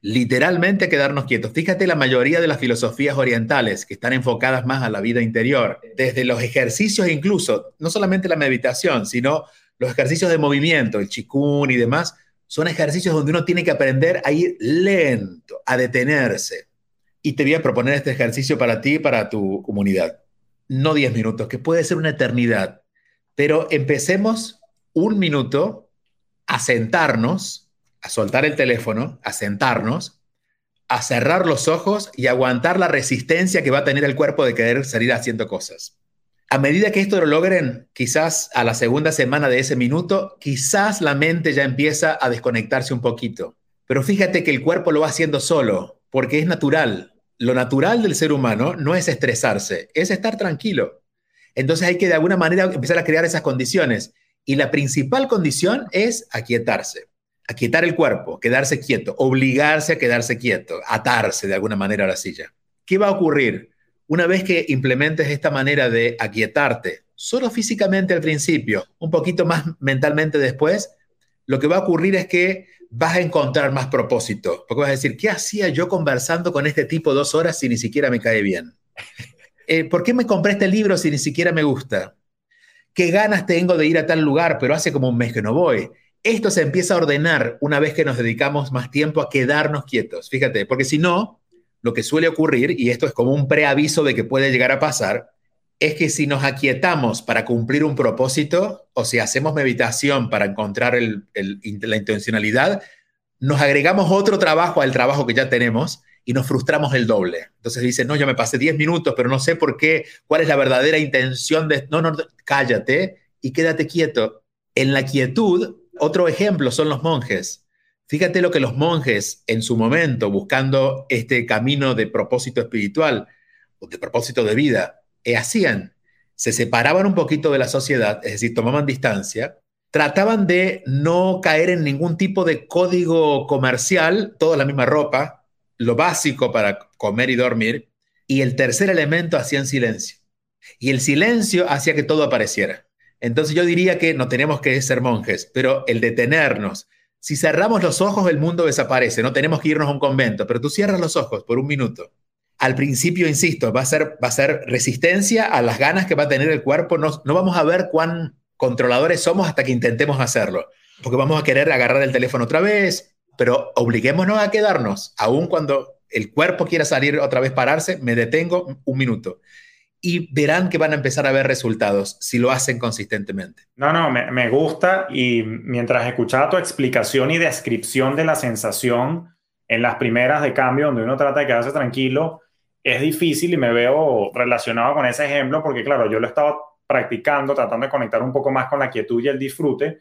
Literalmente a quedarnos quietos. Fíjate la mayoría de las filosofías orientales que están enfocadas más a la vida interior, desde los ejercicios incluso, no solamente la meditación, sino los ejercicios de movimiento, el chikun y demás, son ejercicios donde uno tiene que aprender a ir lento, a detenerse y te voy a proponer este ejercicio para ti y para tu comunidad. No 10 minutos, que puede ser una eternidad, pero empecemos un minuto a sentarnos, a soltar el teléfono, a sentarnos, a cerrar los ojos y aguantar la resistencia que va a tener el cuerpo de querer salir haciendo cosas. A medida que esto lo logren, quizás a la segunda semana de ese minuto, quizás la mente ya empieza a desconectarse un poquito. Pero fíjate que el cuerpo lo va haciendo solo, porque es natural lo natural del ser humano no es estresarse, es estar tranquilo. Entonces hay que de alguna manera empezar a crear esas condiciones. Y la principal condición es aquietarse, aquietar el cuerpo, quedarse quieto, obligarse a quedarse quieto, atarse de alguna manera a la silla. ¿Qué va a ocurrir? Una vez que implementes esta manera de aquietarte, solo físicamente al principio, un poquito más mentalmente después, lo que va a ocurrir es que vas a encontrar más propósito, porque vas a decir, ¿qué hacía yo conversando con este tipo dos horas si ni siquiera me cae bien? Eh, ¿Por qué me compré este libro si ni siquiera me gusta? ¿Qué ganas tengo de ir a tal lugar, pero hace como un mes que no voy? Esto se empieza a ordenar una vez que nos dedicamos más tiempo a quedarnos quietos, fíjate, porque si no, lo que suele ocurrir, y esto es como un preaviso de que puede llegar a pasar, es que si nos aquietamos para cumplir un propósito o si hacemos meditación para encontrar la intencionalidad, nos agregamos otro trabajo al trabajo que ya tenemos y nos frustramos el doble. Entonces dice, no, yo me pasé 10 minutos, pero no sé por qué, cuál es la verdadera intención de... No, no, cállate y quédate quieto. En la quietud, otro ejemplo son los monjes. Fíjate lo que los monjes en su momento, buscando este camino de propósito espiritual o de propósito de vida, eh, hacían, se separaban un poquito de la sociedad, es decir, tomaban distancia, trataban de no caer en ningún tipo de código comercial, toda la misma ropa, lo básico para comer y dormir, y el tercer elemento hacían silencio. Y el silencio hacía que todo apareciera. Entonces yo diría que no tenemos que ser monjes, pero el detenernos. Si cerramos los ojos, el mundo desaparece, no tenemos que irnos a un convento, pero tú cierras los ojos por un minuto al principio, insisto, va a, ser, va a ser resistencia a las ganas que va a tener el cuerpo. No, no vamos a ver cuán controladores somos hasta que intentemos hacerlo, porque vamos a querer agarrar el teléfono otra vez, pero obliguémonos a quedarnos, aun cuando el cuerpo quiera salir otra vez, pararse, me detengo un minuto. Y verán que van a empezar a ver resultados si lo hacen consistentemente. No, no, me, gusta y mientras escuchaba tu explicación y descripción de la sensación en las primeras de cambio, donde uno trata de quedarse tranquilo, es difícil y me veo relacionado con ese ejemplo porque, claro, yo lo he practicando, tratando de conectar un poco más con la quietud y el disfrute,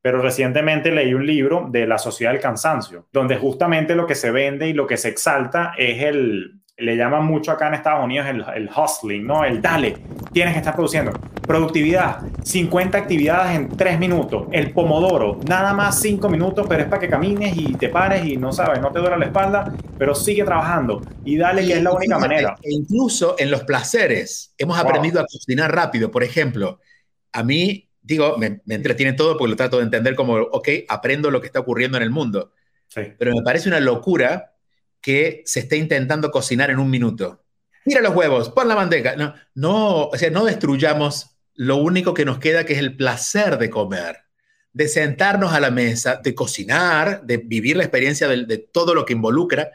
pero recientemente leí un libro de la sociedad del cansancio, donde justamente lo que se vende y lo que se exalta es el, le llaman mucho acá en Estados Unidos el, el, hustling, ¿no? El dale, tienes que estar produciendo. Productividad, 50 actividades en 3 minutos. El pomodoro, nada más 5 minutos, pero es para que camines y te pares y no sabes, no te duele la espalda, pero sigue trabajando y dale, y, es la única manera. E incluso en los placeres, hemos aprendido a cocinar rápido. Por ejemplo, a mí, digo, me, me, entretiene todo porque lo trato de entender como, ok, aprendo lo que está ocurriendo en el mundo. Sí. Pero me parece una locura que se esté intentando cocinar en un minuto. Mira los huevos, pon la manteca. No, no, o sea, no destruyamos lo único que nos queda, que es el placer de comer, de sentarnos a la mesa, de cocinar, de vivir la experiencia de, de todo lo que involucra.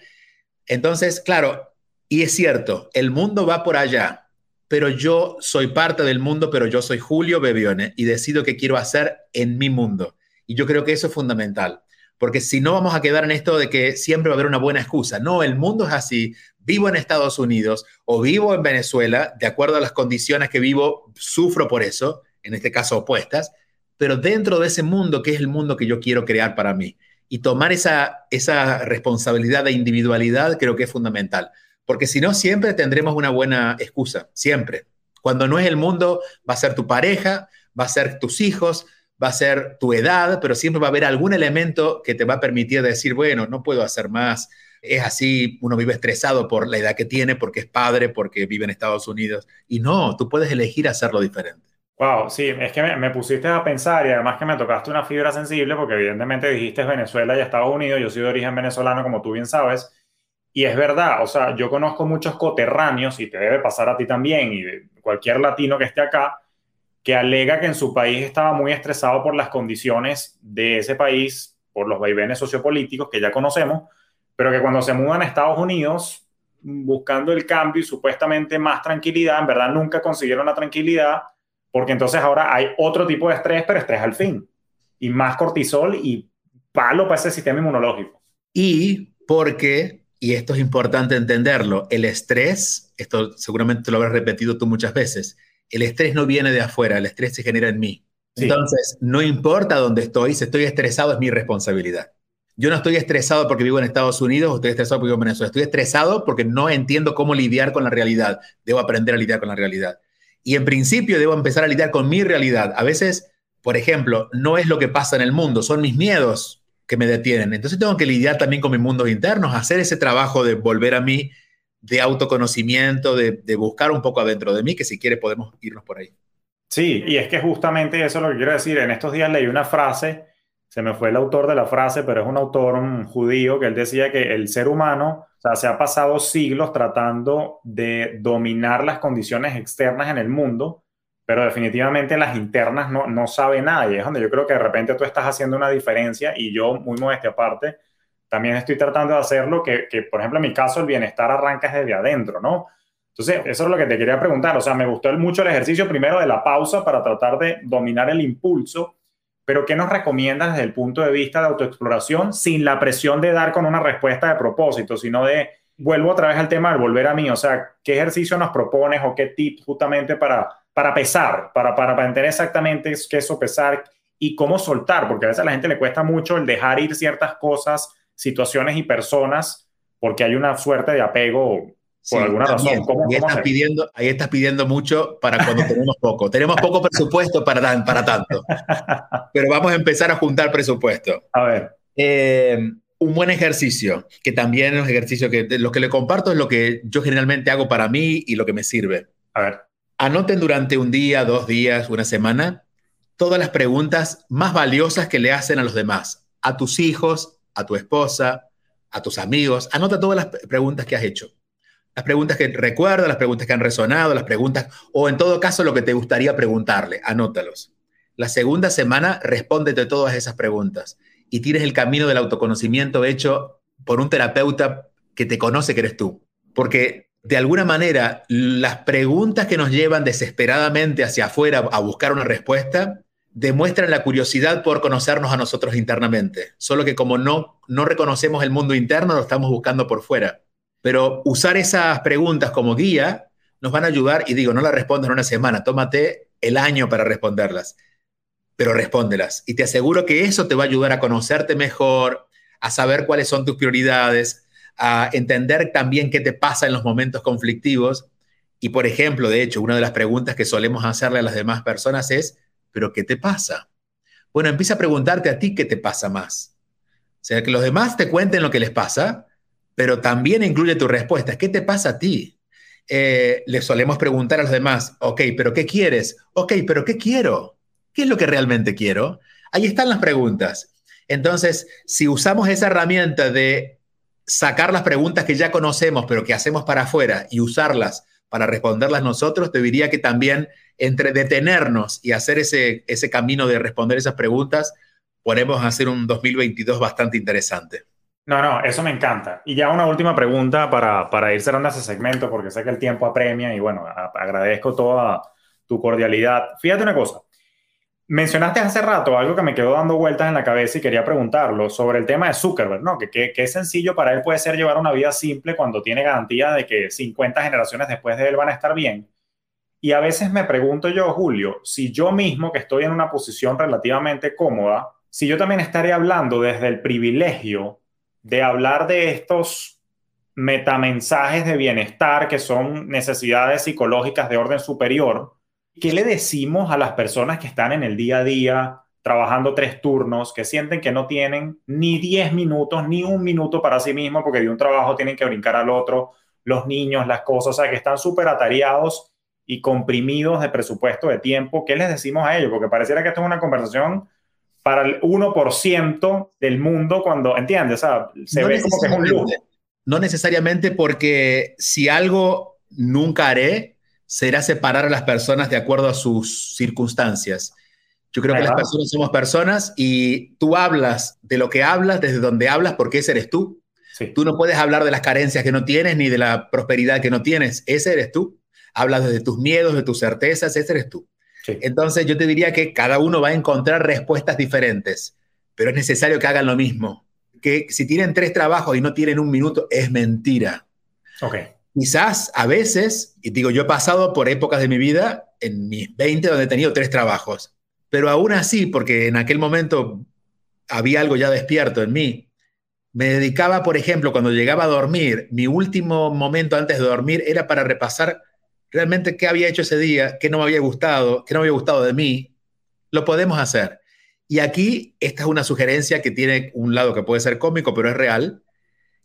Entonces, claro, y es cierto, el mundo va por allá, pero yo soy parte del mundo, pero yo soy Julio Bebione y decido qué quiero hacer en mi mundo. Y yo creo que eso es fundamental, porque si no vamos a quedar en esto de que siempre va a haber una buena excusa. No, el mundo es así. Vivo en Estados Unidos o vivo en Venezuela, de acuerdo a las condiciones que vivo, sufro por eso, en este caso opuestas, pero dentro de ese mundo, que es el mundo que yo quiero crear para mí. Y tomar esa, esa responsabilidad de individualidad creo que es fundamental, porque si no, siempre tendremos una buena excusa, siempre. Cuando no es el mundo, va a ser tu pareja, va a ser tus hijos, va a ser tu edad, pero siempre va a haber algún elemento que te va a permitir decir, bueno, no puedo hacer más. Es así, uno vive estresado por la edad que tiene, porque es padre, porque vive en Estados Unidos. Y no, tú puedes elegir hacerlo diferente. Wow, sí, es que me, pusiste a pensar y además que me tocaste una fibra sensible porque evidentemente dijiste Venezuela y Estados Unidos, yo soy de origen venezolano como tú bien sabes, y es verdad, o sea, yo conozco muchos coterráneos y te debe pasar a ti también y cualquier latino que esté acá, que alega que en su país estaba muy estresado por las condiciones de ese país, por los vaivenes sociopolíticos que ya conocemos, pero que cuando se mudan a Estados Unidos buscando el cambio y supuestamente más tranquilidad, en verdad nunca consiguieron la tranquilidad, porque entonces ahora hay otro tipo de estrés, pero estrés al fin, y más cortisol y palo para ese sistema inmunológico. Y porque, y esto es importante entenderlo, el estrés, esto seguramente lo habrás repetido tú muchas veces, el estrés no viene de afuera, el estrés se genera en mí. Entonces, no importa dónde estoy, si estoy estresado es mi responsabilidad. Yo no estoy estresado porque vivo en Estados Unidos o estoy estresado porque vivo en Venezuela. Estoy estresado porque no entiendo cómo lidiar con la realidad. Debo aprender a lidiar con la realidad. Y en principio debo empezar a lidiar con mi realidad. A veces, por ejemplo, no es lo que pasa en el mundo, son mis miedos que me detienen. Entonces tengo que lidiar también con mis mundos internos, hacer ese trabajo de volver a mí de autoconocimiento, de, buscar un poco adentro de mí, que si quiere podemos irnos por ahí. Sí, y es que justamente eso es lo que quiero decir. En estos días leí una frase, se me fue el autor de la frase, pero es un autor un judío que él decía que el ser humano se ha pasado siglos tratando de dominar las condiciones externas en el mundo, pero definitivamente las internas no, no sabe nada. Y es donde yo creo que de repente tú estás haciendo una diferencia y yo, muy modestia aparte, también estoy tratando de hacerlo, que, que, por ejemplo en mi caso el bienestar arranca desde adentro, ¿no? Entonces, eso es lo que te quería preguntar. O sea, me gustó mucho el ejercicio primero de la pausa para tratar de dominar el impulso, pero ¿qué nos recomiendas desde el punto de vista de autoexploración sin la presión de dar con una respuesta de propósito, sino de, vuelvo otra vez al tema del volver a mí, o sea, ¿qué ejercicio nos propones o qué tip justamente para, para pesar, para, para, para entender exactamente qué es sopesar y cómo soltar? Porque a veces a la gente le cuesta mucho el dejar ir ciertas cosas situaciones y personas porque hay una suerte de apego por alguna razón. ahí, estás pidiendo, ahí estás pidiendo mucho para cuando tenemos poco. *laughs* tenemos poco presupuesto para, para tanto. Pero vamos a empezar a juntar presupuesto. A ver. Eh, un buen ejercicio, que también es un ejercicio que lo que le comparto es lo que yo generalmente hago para mí y lo que me sirve. A ver. Anoten durante un día, dos días, una semana, todas las preguntas más valiosas que le hacen a los demás, a tus hijos, a tu esposa, a tus amigos. Anota todas las preguntas que has hecho. Las preguntas que recuerdas, las preguntas que han resonado, las preguntas, o en todo caso lo que te gustaría preguntarle, anótalos. La segunda semana, respóndete todas esas preguntas y tienes el camino del autoconocimiento hecho por un terapeuta que te conoce que eres tú. Porque de alguna manera, las preguntas que nos llevan desesperadamente hacia afuera a buscar una respuesta demuestran la curiosidad por conocernos a nosotros internamente. Solo que como no, no reconocemos el mundo interno, lo estamos buscando por fuera. Pero usar esas preguntas como guía nos van a ayudar, y digo, no las respondas en una semana, tómate el año para responderlas, pero respóndelas. Y te aseguro que eso te va a ayudar a conocerte mejor, a saber cuáles son tus prioridades, a entender también qué te pasa en los momentos conflictivos. Y por ejemplo, de hecho, una de las preguntas que solemos hacerle a las demás personas es, ¿pero qué te pasa? Bueno, empieza a preguntarte a ti qué te pasa más. O sea, que los demás te cuenten lo que les pasa, pero también incluye tu respuesta. ¿Qué te pasa a ti? Eh, le solemos preguntar a los demás, ok, pero ¿qué quieres? Ok, pero ¿qué quiero? ¿Qué es lo que realmente quiero? Ahí están las preguntas. Entonces, si usamos esa herramienta de sacar las preguntas que ya conocemos, pero que hacemos para afuera y usarlas para responderlas nosotros, te diría que también entre detenernos y hacer ese, ese camino de responder esas preguntas, podemos hacer un 2022 bastante interesante. No, no, eso me encanta. Y ya una última pregunta para, para ir cerrando ese segmento, porque sé que el tiempo apremia y bueno, agradezco toda tu cordialidad. Fíjate una cosa. Mencionaste hace rato algo que me quedó dando vueltas en la cabeza y quería preguntarlo sobre el tema de Zuckerberg, ¿no? Que, que, que sencillo para él puede ser llevar una vida simple cuando tiene garantía de que 50 generaciones después de él van a estar bien. Y a veces me pregunto yo, Julio, si yo mismo, que estoy en una posición relativamente cómoda, si yo también estaría hablando desde el privilegio de hablar de estos metamensajes de bienestar que son necesidades psicológicas de orden superior, ¿qué le decimos a las personas que están en el día a día trabajando tres turnos, que sienten que no tienen ni 10 minutos, ni un minuto para sí mismos, porque de un trabajo tienen que brincar al otro, los niños, las cosas, o sea, que están súper atareados y comprimidos de presupuesto de tiempo? ¿Qué les decimos a ellos? Porque pareciera que esto es una conversación para el 1% del mundo cuando, ¿entiendes? O sea, se ve como que es un lujo. No necesariamente porque si algo nunca haré, será separar a las personas de acuerdo a sus circunstancias. Yo creo que las personas somos personas y tú hablas de lo que hablas, desde donde hablas, porque ese eres tú. Tú no puedes hablar de las carencias que no tienes ni de la prosperidad que no tienes. Ese eres tú. Hablas desde tus miedos, de tus certezas, ese eres tú. Entonces yo te diría que cada uno va a encontrar respuestas diferentes, pero es necesario que hagan lo mismo. Que si tienen tres trabajos y no tienen un minuto, es mentira. Okay. Quizás a veces, y digo, yo he pasado por épocas de mi vida, en mis 20, donde he tenido tres trabajos, pero aún así, porque en aquel momento había algo ya despierto en mí, me dedicaba, por ejemplo, cuando llegaba a dormir, mi último momento antes de dormir era para repasar realmente qué había hecho ese día, qué no me había gustado, qué no me había gustado de mí, lo podemos hacer. Y aquí esta es una sugerencia que tiene un lado que puede ser cómico, pero es real,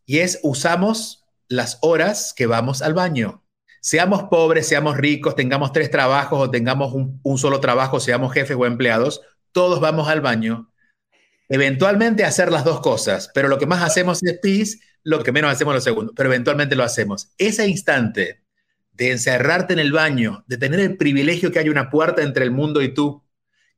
y es usamos las horas que vamos al baño. Seamos pobres, seamos ricos, tengamos tres trabajos o tengamos un, un solo trabajo, seamos jefes o empleados, todos vamos al baño. Eventualmente hacer las dos cosas, pero lo que más hacemos es pis, lo que menos hacemos lo segundo, pero eventualmente lo hacemos. Ese instante de encerrarte en el baño, de tener el privilegio que hay una puerta entre el mundo y tú,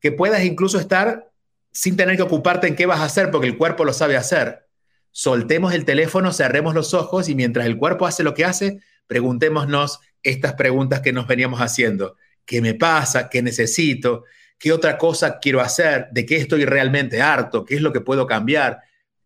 que puedas incluso estar sin tener que ocuparte en qué vas a hacer, porque el cuerpo lo sabe hacer. Soltemos el teléfono, cerremos los ojos y mientras el cuerpo hace lo que hace, preguntémonos estas preguntas que nos veníamos haciendo. ¿Qué me pasa? ¿Qué necesito? ¿Qué otra cosa quiero hacer? ¿De qué estoy realmente harto? ¿Qué es lo que puedo cambiar?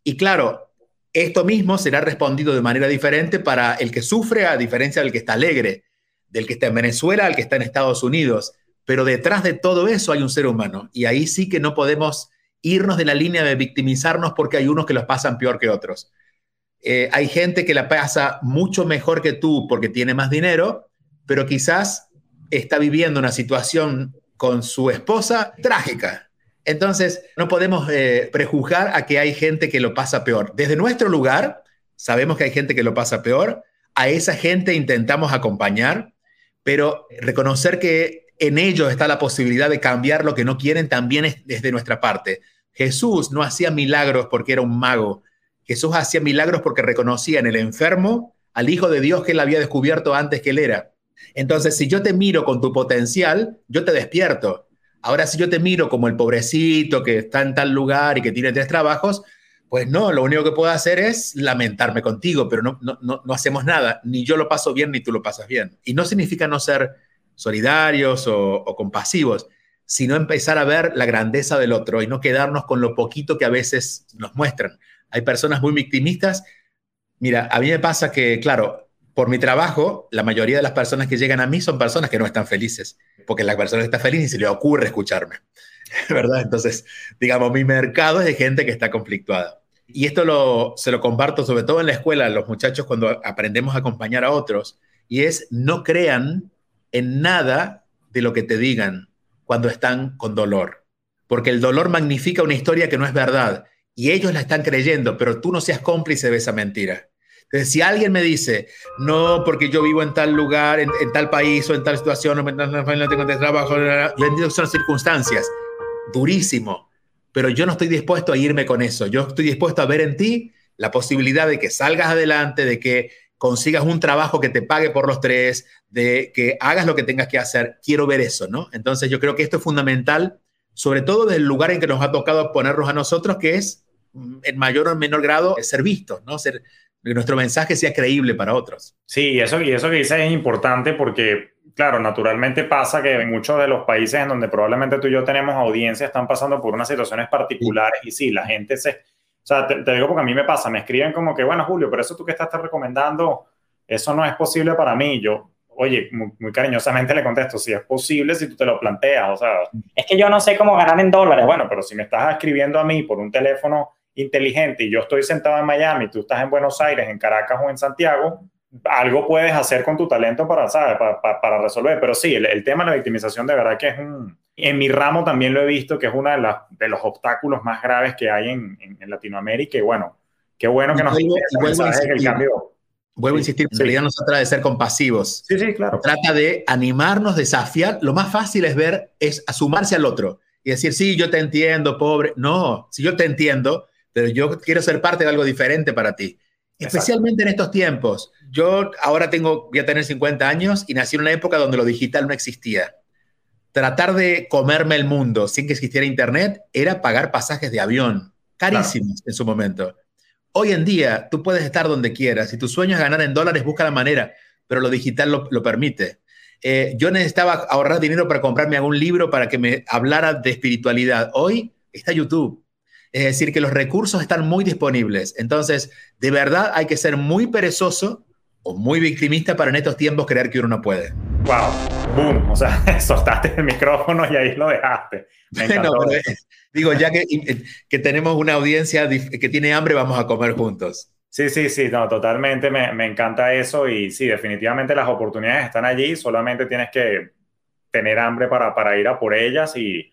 Y claro, esto mismo será respondido de manera diferente para el que sufre a diferencia del que está alegre, del que está en Venezuela al que está en Estados Unidos. Pero detrás de todo eso hay un ser humano y ahí sí que no podemos irnos de la línea de victimizarnos porque hay unos que los pasan peor que otros. Eh, hay gente que la pasa mucho mejor que tú porque tiene más dinero, pero quizás está viviendo una situación con su esposa trágica entonces, no podemos eh, prejuzgar a que hay gente que lo pasa peor. Desde nuestro lugar, sabemos que hay gente que lo pasa peor. A esa gente intentamos acompañar, pero reconocer que en ellos está la posibilidad de cambiar lo que no quieren también es desde nuestra parte. Jesús no hacía milagros porque era un mago. Jesús hacía milagros porque reconocía en el enfermo al Hijo de Dios que él había descubierto antes que él era. Entonces, si yo te miro con tu potencial, yo te despierto Ahora, si yo te miro como el pobrecito que está en tal lugar y que tiene tres trabajos, pues no, lo único que puedo hacer es lamentarme contigo, pero no, no, no, hacemos nada. Ni yo lo paso bien, ni tú lo pasas bien. Y no significa no ser solidarios o compasivos, sino empezar a ver la grandeza del otro y no quedarnos con lo poquito que a veces nos muestran. Hay personas muy victimistas. Mira, a mí me pasa que, claro, por mi trabajo, la mayoría de las personas que llegan a mí son personas que no están felices, porque la persona está feliz ni se le ocurre escucharme, *laughs* ¿verdad? Entonces, digamos, mi mercado es de gente que está conflictuada. Y esto lo, se lo comparto sobre todo en la escuela, los muchachos cuando aprendemos a acompañar a otros, y es no crean en nada de lo que te digan cuando están con dolor, porque el dolor magnifica una historia que no es verdad, y ellos la están creyendo, pero tú no seas cómplice de esa mentira. Entonces, si alguien me dice, no, porque yo vivo en tal lugar, en, tal país o en tal situación, no, no tengo trabajo, yo entiendo que son circunstancias, durísimo, pero yo no estoy dispuesto a irme con eso. Yo estoy dispuesto a ver en ti la posibilidad de que salgas adelante, de que consigas un trabajo que te pague por los tres, de que hagas lo que tengas que hacer. Quiero ver eso, ¿no? Entonces yo creo que esto es fundamental, sobre todo desde el lugar en que nos ha tocado ponernos a nosotros, que es en mayor o menor grado ser vistos, ¿no? Ser, que nuestro mensaje sea creíble para otros. Sí, eso, y eso que dices es importante porque, claro, naturalmente pasa que en muchos de los países en donde probablemente tú y yo tenemos audiencia están pasando por unas situaciones particulares y sí, la gente se... O sea, te, te, digo porque a mí me pasa, me escriben como que, bueno, Julio, pero eso tú que estás recomendando, eso no es posible para mí. Yo, oye, muy, cariñosamente le contesto, si es posible, si tú te lo planteas, o sea, es que yo no sé cómo ganar en dólares. Bueno, pero si me estás escribiendo a mí por un teléfono inteligente y yo estoy sentado en Miami, tú estás en Buenos Aires, en Caracas o en Santiago, algo puedes hacer con tu talento para, ¿sabes? Para, para, resolver. Pero sí, el, tema de la victimización de verdad que es un... En mi ramo también lo he visto que es uno de, de los obstáculos más graves que hay en, en, Latinoamérica y bueno, qué bueno que nos dice el cambio Vuelvo a insistir, en realidad no se trata de ser compasivos. Sí, sí, claro. Trata de animarnos, desafiar. Lo más fácil es ver, es asumarse al otro y decir, sí, yo te entiendo, pobre. No, si yo te entiendo, pero yo quiero ser parte de algo diferente para ti. Especialmente en estos tiempos. Yo ahora tengo, voy a tener 50 años y nací en una época donde lo digital no existía. Tratar de comerme el mundo sin que existiera Internet era pagar pasajes de avión, carísimos en su momento. Hoy en día tú puedes estar donde quieras. Si tu sueño es ganar en dólares, busca la manera, pero lo digital lo, permite. Eh, yo necesitaba ahorrar dinero para comprarme algún libro para que me hablara de espiritualidad. Hoy está YouTube. Es decir, que los recursos están muy disponibles. Entonces, de verdad hay que ser muy perezoso o muy victimista para en estos tiempos creer que uno no puede. ¡Wow! ¡Boom! O sea, *laughs* soltaste el micrófono y ahí lo dejaste. *laughs* digo, ya que, que, tenemos una audiencia que tiene hambre, vamos a comer juntos. Sí, sí, sí, no, totalmente me, me, encanta eso y sí, definitivamente las oportunidades están allí, solamente tienes que tener hambre para, para ir a por ellas y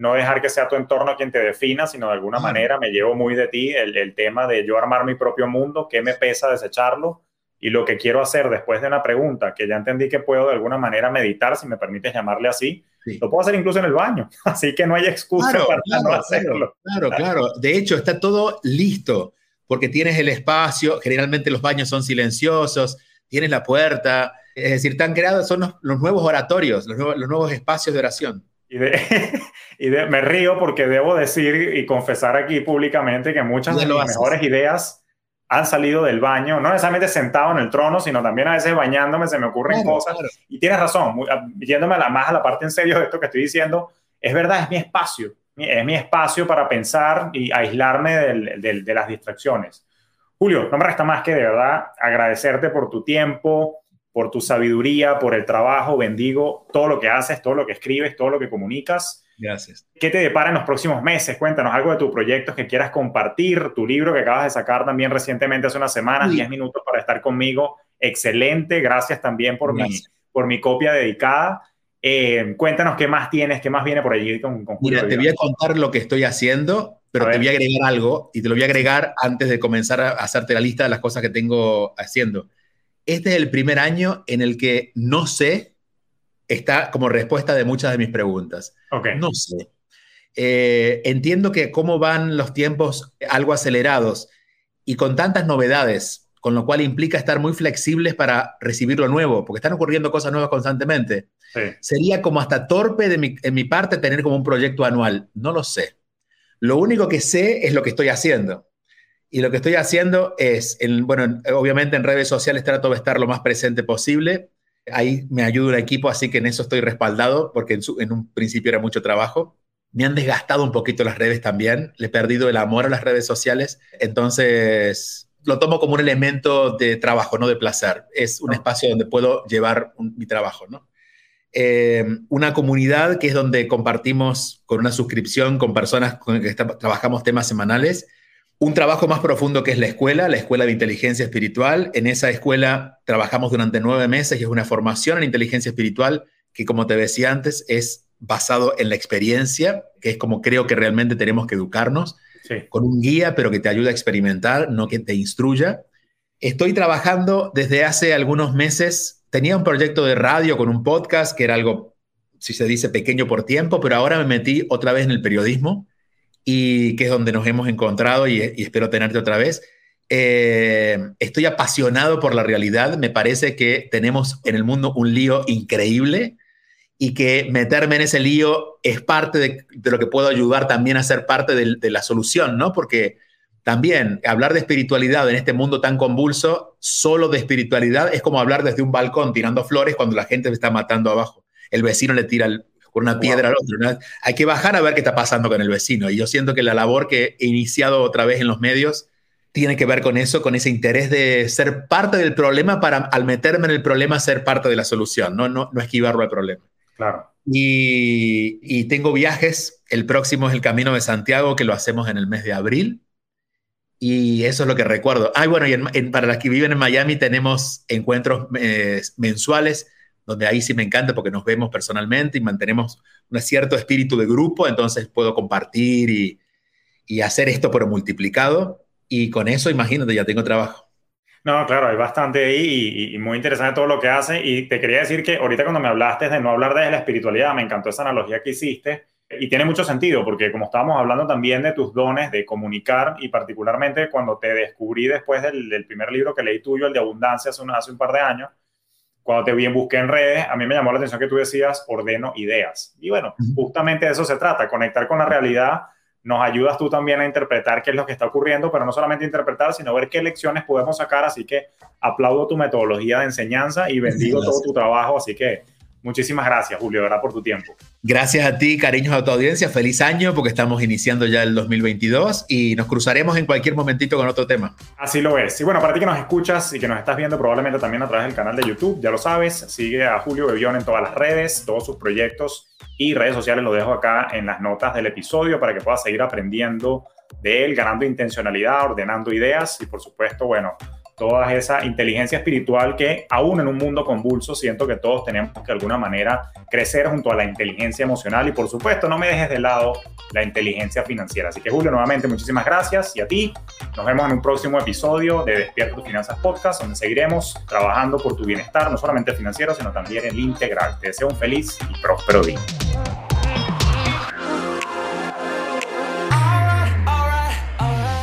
no dejar que sea tu entorno quien te defina, sino de alguna manera me llevo muy de ti el, el, tema de yo armar mi propio mundo, qué me pesa desecharlo y lo que quiero hacer después de una pregunta que ya entendí que puedo de alguna manera meditar, si me permites llamarle así, lo puedo hacer incluso en el baño, *laughs* así que no hay excusa para no hacerlo. Claro, claro. De hecho, está todo listo, porque tienes el espacio, generalmente los baños son silenciosos, tienes la puerta, es decir, están creados, son los, nuevos oratorios, los nuevos, espacios de oración. Y, *laughs* y me río porque debo decir y confesar aquí públicamente que muchas de las mejores ideas han salido del baño, no necesariamente sentado en el trono, sino también a veces bañándome, se me ocurren cosas. Y tienes razón, yéndome a la, más a la parte en serio de esto que estoy diciendo, es verdad, es mi espacio, es mi espacio para pensar y aislarme de las distracciones. Julio, no me resta más que de verdad agradecerte por tu tiempo, por tu sabiduría, por el trabajo, bendigo todo lo que haces, todo lo que escribes, todo lo que comunicas. Gracias. ¿Qué te depara en los próximos meses? Cuéntanos algo de tus proyectos que quieras compartir, tu libro que acabas de sacar también recientemente hace unas semanas, 10 minutos para estar conmigo. Excelente, gracias también por, Mi, por mi copia dedicada. Eh, cuéntanos qué más tienes, qué más viene por allí con. Mira, te voy a contar lo que estoy haciendo, pero te voy a agregar algo y te lo voy a agregar antes de comenzar a hacerte la lista de las cosas que tengo haciendo. Este es el primer año en el que no sé está como respuesta de muchas de mis preguntas. No sé. Eh, entiendo que cómo van los tiempos algo acelerados y con tantas novedades, con lo cual implica estar muy flexibles para recibir lo nuevo, porque están ocurriendo cosas nuevas constantemente. Sería como hasta torpe de mi, en mi parte tener como un proyecto anual. No lo sé. Lo único que sé es lo que estoy haciendo. Y lo que estoy haciendo es, bueno, obviamente en redes sociales trato de estar lo más presente posible Ahí me ayuda un equipo, así que en eso estoy respaldado, porque en, un principio era mucho trabajo. Me han desgastado un poquito las redes también, le he perdido el amor a las redes sociales, entonces lo tomo como un elemento de trabajo, no de placer. Es un espacio donde puedo llevar mi trabajo, ¿no? Eh, una comunidad que es donde compartimos con una suscripción con personas con las que trabajamos temas semanales un trabajo más profundo que es la escuela, la Escuela de Inteligencia Espiritual. En esa escuela trabajamos durante nueve meses y es una formación en inteligencia espiritual que, como te decía antes, es basado en la experiencia, que es como creo que realmente tenemos que educarnos, con un guía, pero que te ayude a experimentar, no que te instruya. Estoy trabajando desde hace algunos meses, tenía un proyecto de radio con un podcast, que era algo, si se dice, pequeño por tiempo, pero ahora me metí otra vez en el periodismo y que es donde nos hemos encontrado y, espero tenerte otra vez. Eh, estoy apasionado por la realidad, me parece que tenemos en el mundo un lío increíble y que meterme en ese lío es parte de, lo que puedo ayudar también a ser parte de, la solución, ¿no? Porque también hablar de espiritualidad en este mundo tan convulso, solo de espiritualidad, es como hablar desde un balcón tirando flores cuando la gente se está matando abajo. El vecino le tira con una piedra al otro. Hay que bajar a ver qué está pasando con el vecino. Y yo siento que la labor que he iniciado otra vez en los medios tiene que ver con eso, con ese interés de ser parte del problema para al meterme en el problema ser parte de la solución, no, no, no esquivarlo al problema. Claro. Y, y, tengo viajes, el próximo es el Camino de Santiago, que lo hacemos en el mes de abril. Y eso es lo que recuerdo. Ah, bueno, y para las que viven en Miami tenemos encuentros eh, mensuales, donde ahí sí me encanta porque nos vemos personalmente y mantenemos un cierto espíritu de grupo, entonces puedo compartir y, y hacer esto pero multiplicado. Y con eso, imagínate, ya tengo trabajo. No, claro, hay bastante ahí y, muy interesante todo lo que hace. Y te quería decir que ahorita cuando me hablaste de no hablar de la espiritualidad, me encantó esa analogía que hiciste. Y tiene mucho sentido, porque como estábamos hablando también de tus dones de comunicar, y particularmente cuando te descubrí después del, primer libro que leí tuyo, el de Abundancia, hace un, hace un par de años, cuando te vi en busqué en redes, a mí me llamó la atención que tú decías, ordeno ideas. Y bueno, justamente de eso se trata, conectar con la realidad nos ayudas tú también a interpretar qué es lo que está ocurriendo, pero no solamente interpretar, sino ver qué lecciones podemos sacar. Así que aplaudo tu metodología de enseñanza y bendigo todo tu trabajo. Así que muchísimas gracias, Julio, ¿verdad? por tu tiempo. Gracias a ti, cariños a tu audiencia. Feliz año porque estamos iniciando ya el 2022 y nos cruzaremos en cualquier momentito con otro tema. Así lo es. Y bueno, para ti que nos escuchas y que nos estás viendo probablemente también a través del canal de YouTube, ya lo sabes, sigue a Julio Bebión en todas las redes, todos sus proyectos y redes sociales lo dejo acá en las notas del episodio para que puedas seguir aprendiendo de él, ganando intencionalidad, ordenando ideas y por supuesto, bueno, toda esa inteligencia espiritual que aún en un mundo convulso siento que todos tenemos que de alguna manera crecer junto a la inteligencia emocional y por supuesto no me dejes de lado la inteligencia financiera. Así que Julio, nuevamente muchísimas gracias y a ti nos vemos en un próximo episodio de Despierta tus Finanzas Podcast donde seguiremos trabajando por tu bienestar, no solamente financiero, sino también el integral. Te deseo un feliz y próspero día.